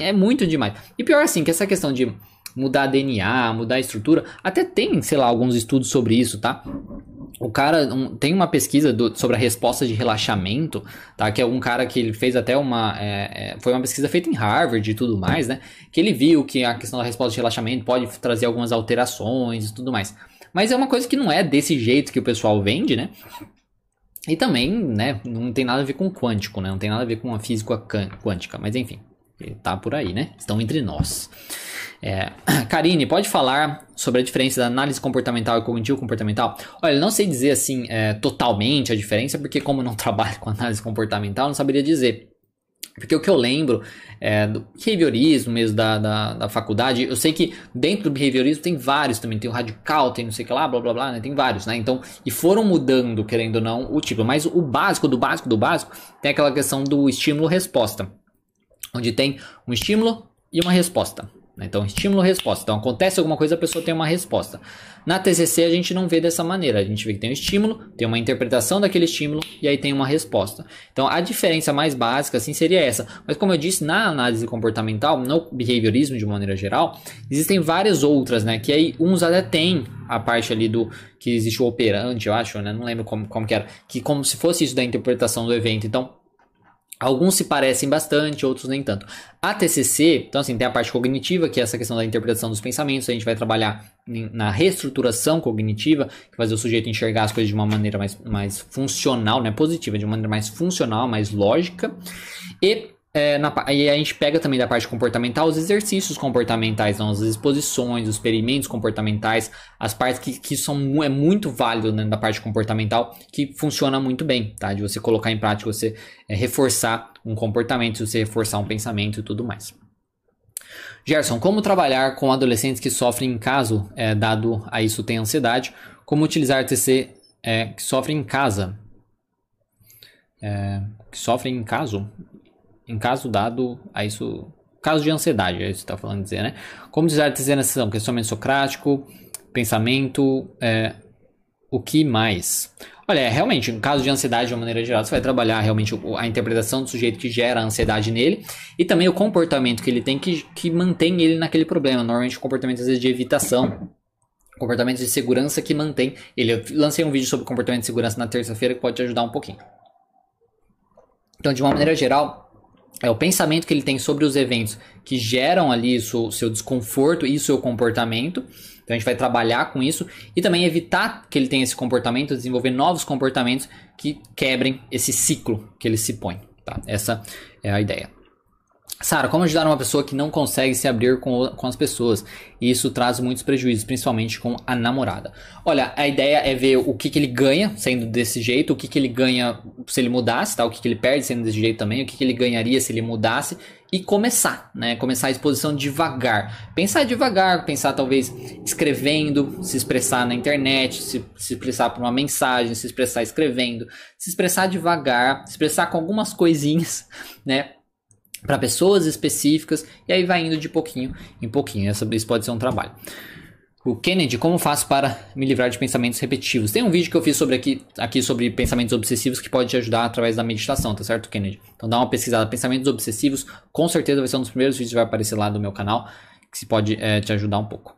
S1: É muito demais. E pior assim, que essa questão de mudar DNA, mudar a estrutura, até tem, sei lá, alguns estudos sobre isso, tá? O cara um, tem uma pesquisa do, sobre a resposta de relaxamento, tá? Que é um cara que ele fez até uma. É, é, foi uma pesquisa feita em Harvard e tudo mais, né? Que ele viu que a questão da resposta de relaxamento pode trazer algumas alterações e tudo mais. Mas é uma coisa que não é desse jeito que o pessoal vende, né? E também, né, não tem nada a ver com quântico, né? Não tem nada a ver com a física quântica, mas enfim, tá por aí, né? Estão entre nós. É, Karine, pode falar sobre a diferença da análise comportamental e cognitivo comportamental? Olha, não sei dizer assim é, totalmente a diferença, porque como não trabalho com análise comportamental, não saberia dizer. Porque o que eu lembro é, do behaviorismo mesmo da, da, da, faculdade, eu sei que dentro do behaviorismo tem vários também, tem o radical, tem não sei o que lá, blá blá blá, né? tem vários, né? Então, e foram mudando, querendo ou não, o tipo, mas o básico do básico do básico tem aquela questão do estímulo-resposta, onde tem um estímulo e uma resposta. Né? Então, estímulo-resposta. Então, acontece alguma coisa, a pessoa tem uma resposta. Na TCC, a gente não vê dessa maneira. A gente vê que tem um estímulo, tem uma interpretação daquele estímulo e aí tem uma resposta. Então, a diferença mais básica, assim, seria essa. Mas, como eu disse, na análise comportamental, no behaviorismo de maneira geral, existem várias outras, né? Que aí uns até tem a parte ali do que existe o operante, eu acho, né? Não lembro como, como que era. Que como se fosse isso da interpretação do evento. Então, Alguns se parecem bastante, outros nem tanto. A TCC, então assim, tem a parte cognitiva, que é essa questão da interpretação dos pensamentos, a gente vai trabalhar na reestruturação cognitiva, que faz o sujeito enxergar as coisas de uma maneira mais, mais funcional, né, positiva, de uma maneira mais funcional, mais lógica. E é, na, aí a gente pega também da parte comportamental os exercícios comportamentais, então, as exposições, os experimentos comportamentais, as partes que, que são é muito válido né, da parte comportamental, que funciona muito bem, tá? De você colocar em prática, você é, reforçar um comportamento, você reforçar um pensamento e tudo mais. Gerson, como trabalhar com adolescentes que sofrem em caso, é, dado a isso tem ansiedade? Como utilizar TC é, que sofrem em casa? É, que sofrem em caso? Em caso dado a isso, caso de ansiedade, é isso que está falando dizer, né? Como dizer nessa sessão? Questionamento socrático, pensamento, é, o que mais? Olha, realmente, em caso de ansiedade de uma maneira geral, você vai trabalhar realmente a interpretação do sujeito que gera a ansiedade nele e também o comportamento que ele tem que, que mantém ele naquele problema. Normalmente, comportamento às vezes de evitação, comportamento de segurança que mantém ele. Eu lancei um vídeo sobre comportamento de segurança na terça-feira que pode te ajudar um pouquinho. Então, de uma maneira geral, é o pensamento que ele tem sobre os eventos que geram ali o seu desconforto e o seu comportamento. Então a gente vai trabalhar com isso e também evitar que ele tenha esse comportamento, desenvolver novos comportamentos que quebrem esse ciclo que ele se põe. Tá? Essa é a ideia. Sara, como ajudar uma pessoa que não consegue se abrir com, com as pessoas? E isso traz muitos prejuízos, principalmente com a namorada. Olha, a ideia é ver o que, que ele ganha sendo desse jeito, o que, que ele ganha se ele mudasse, tá? o que, que ele perde sendo desse jeito também, o que, que ele ganharia se ele mudasse e começar, né? Começar a exposição devagar. Pensar devagar, pensar talvez escrevendo, se expressar na internet, se, se expressar por uma mensagem, se expressar escrevendo, se expressar devagar, se expressar com algumas coisinhas, né? Para pessoas específicas, e aí vai indo de pouquinho em pouquinho. Essa, isso pode ser um trabalho. O Kennedy, como faço para me livrar de pensamentos repetitivos? Tem um vídeo que eu fiz sobre aqui, aqui sobre pensamentos obsessivos que pode te ajudar através da meditação, tá certo, Kennedy? Então dá uma pesquisada. Pensamentos obsessivos, com certeza vai ser um dos primeiros vídeos que vai aparecer lá do meu canal, que pode é, te ajudar um pouco.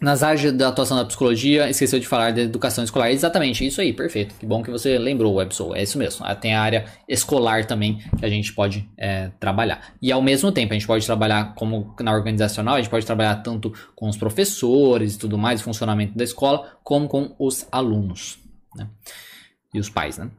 S1: Nas áreas da atuação da psicologia, esqueceu de falar da educação escolar. Exatamente, isso aí, perfeito. Que bom que você lembrou, Websoul. É isso mesmo. Ah, tem a área escolar também que a gente pode é, trabalhar. E ao mesmo tempo, a gente pode trabalhar como na organizacional, a gente pode trabalhar tanto com os professores e tudo mais, o funcionamento da escola, como com os alunos. Né? E os pais, né?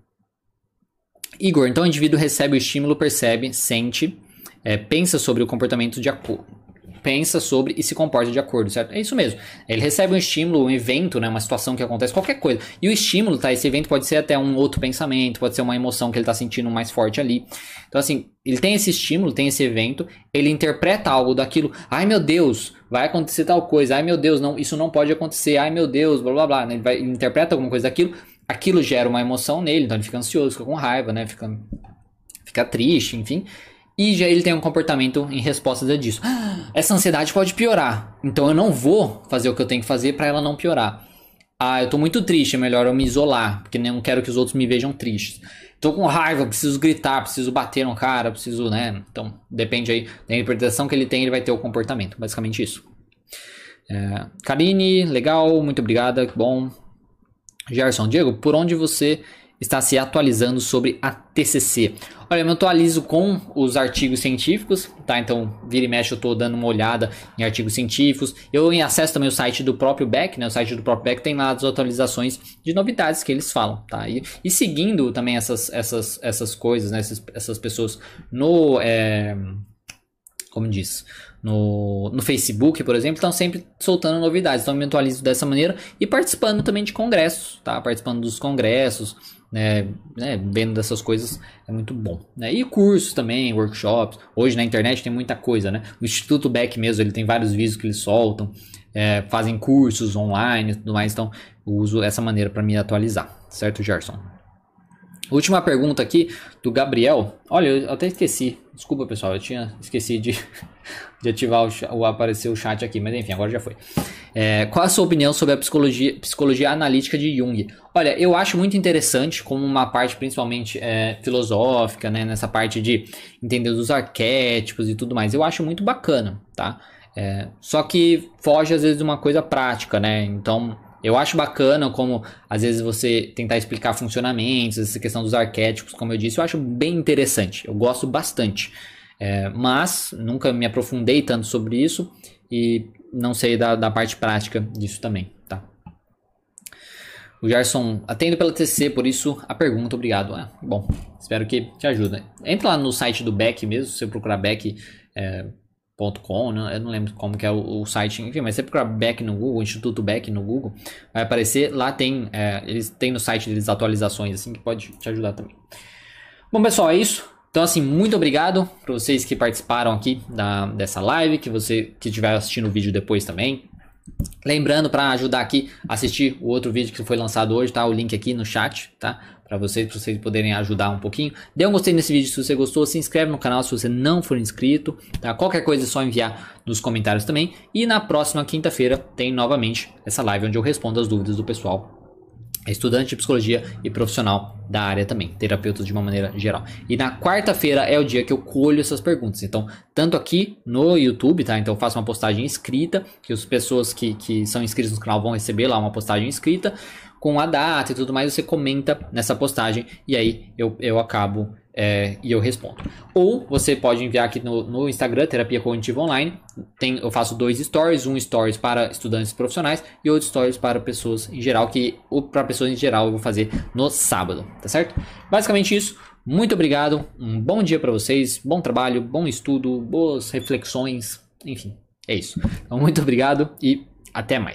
S1: Igor, então o indivíduo recebe o estímulo, percebe, sente, é, pensa sobre o comportamento de acordo pensa sobre e se comporta de acordo, certo? É isso mesmo. Ele recebe um estímulo, um evento, né, uma situação que acontece, qualquer coisa. E o estímulo, tá? Esse evento pode ser até um outro pensamento, pode ser uma emoção que ele está sentindo mais forte ali. Então, assim, ele tem esse estímulo, tem esse evento, ele interpreta algo daquilo. Ai meu Deus, vai acontecer tal coisa. Ai meu Deus, não, isso não pode acontecer. Ai meu Deus, blá blá blá. Né? Ele, vai, ele interpreta alguma coisa daquilo, aquilo gera uma emoção nele, então ele fica ansioso, fica com raiva, né? Fica, fica triste, enfim e já ele tem um comportamento em resposta disso. Essa ansiedade pode piorar, então eu não vou fazer o que eu tenho que fazer para ela não piorar. Ah, eu tô muito triste, é melhor eu me isolar, porque não quero que os outros me vejam tristes. Tô com raiva, preciso gritar, preciso bater no cara, preciso, né? Então, depende aí da interpretação que ele tem, ele vai ter o comportamento. Basicamente isso. É, Karine, legal, muito obrigada, bom. Gerson, Diego, por onde você está se atualizando sobre a TCC. Olha, eu me atualizo com os artigos científicos, tá? Então, vira e mexe, eu estou dando uma olhada em artigos científicos. Eu acesso também o site do próprio Beck, né? O site do próprio Beck tem lá as atualizações de novidades que eles falam, tá? E, e seguindo também essas, essas, essas coisas, né? Essas, essas pessoas no... É, como diz, no, no Facebook, por exemplo, estão sempre soltando novidades. Então, eu me atualizo dessa maneira e participando também de congressos, tá? Participando dos congressos, né, né, vendo dessas coisas é muito bom. Né? E cursos também, workshops. Hoje na internet tem muita coisa, né? O Instituto Beck mesmo, ele tem vários vídeos que eles soltam, é, fazem cursos online e tudo mais, então uso essa maneira para me atualizar, certo, Gerson? Última pergunta aqui do Gabriel. Olha, eu até esqueci. Desculpa, pessoal, eu tinha esquecido de, de ativar o, o aparecer o chat aqui, mas enfim, agora já foi. É, qual a sua opinião sobre a psicologia, psicologia analítica de Jung? Olha, eu acho muito interessante como uma parte principalmente é, filosófica, né, nessa parte de entender os arquétipos e tudo mais. Eu acho muito bacana, tá? É, só que foge às vezes de uma coisa prática, né? Então eu acho bacana como, às vezes, você tentar explicar funcionamentos, essa questão dos arquétipos, como eu disse, eu acho bem interessante. Eu gosto bastante. É, mas nunca me aprofundei tanto sobre isso e não sei da, da parte prática disso também, tá? O Gerson, atendo pela TC, por isso a pergunta, obrigado. É, bom, espero que te ajude. Entra lá no site do Beck mesmo, se você procurar Beck, é, .com, né? eu não lembro como que é o, o, site, enfim, mas você procurar Beck no Google, Instituto Beck no Google, vai aparecer, lá tem, é, eles têm no site deles atualizações, assim, que pode te ajudar também. Bom, pessoal, é isso. Então, assim, muito obrigado para vocês que participaram aqui da, dessa live, que você que estiver assistindo o vídeo depois também. Lembrando para ajudar aqui, assistir o outro vídeo que foi lançado hoje, tá? O link aqui no chat, tá? Para vocês, pra vocês poderem ajudar um pouquinho. Dê um gostei nesse vídeo se você gostou, se inscreve no canal se você não for inscrito, tá? Qualquer coisa é só enviar nos comentários também. E na próxima quinta-feira tem novamente essa live onde eu respondo as dúvidas do pessoal estudante de psicologia e profissional da área também, terapeuta de uma maneira geral. E na quarta-feira é o dia que eu colho essas perguntas. Então, tanto aqui no YouTube, tá? Então eu faço uma postagem escrita, que as pessoas que, que são inscritas no canal vão receber lá uma postagem escrita, com a data e tudo mais, você comenta nessa postagem e aí eu, eu acabo é, e eu respondo. Ou você pode enviar aqui no, no, Instagram, Terapia Cognitiva Online. Tem, eu faço dois stories, um stories para estudantes profissionais e outro stories para pessoas em geral, que para pessoas em geral eu vou fazer no sábado, tá certo? Basicamente isso. Muito obrigado, um bom dia para vocês, bom trabalho, bom estudo, boas reflexões, enfim, é isso. Então, muito obrigado e até mais.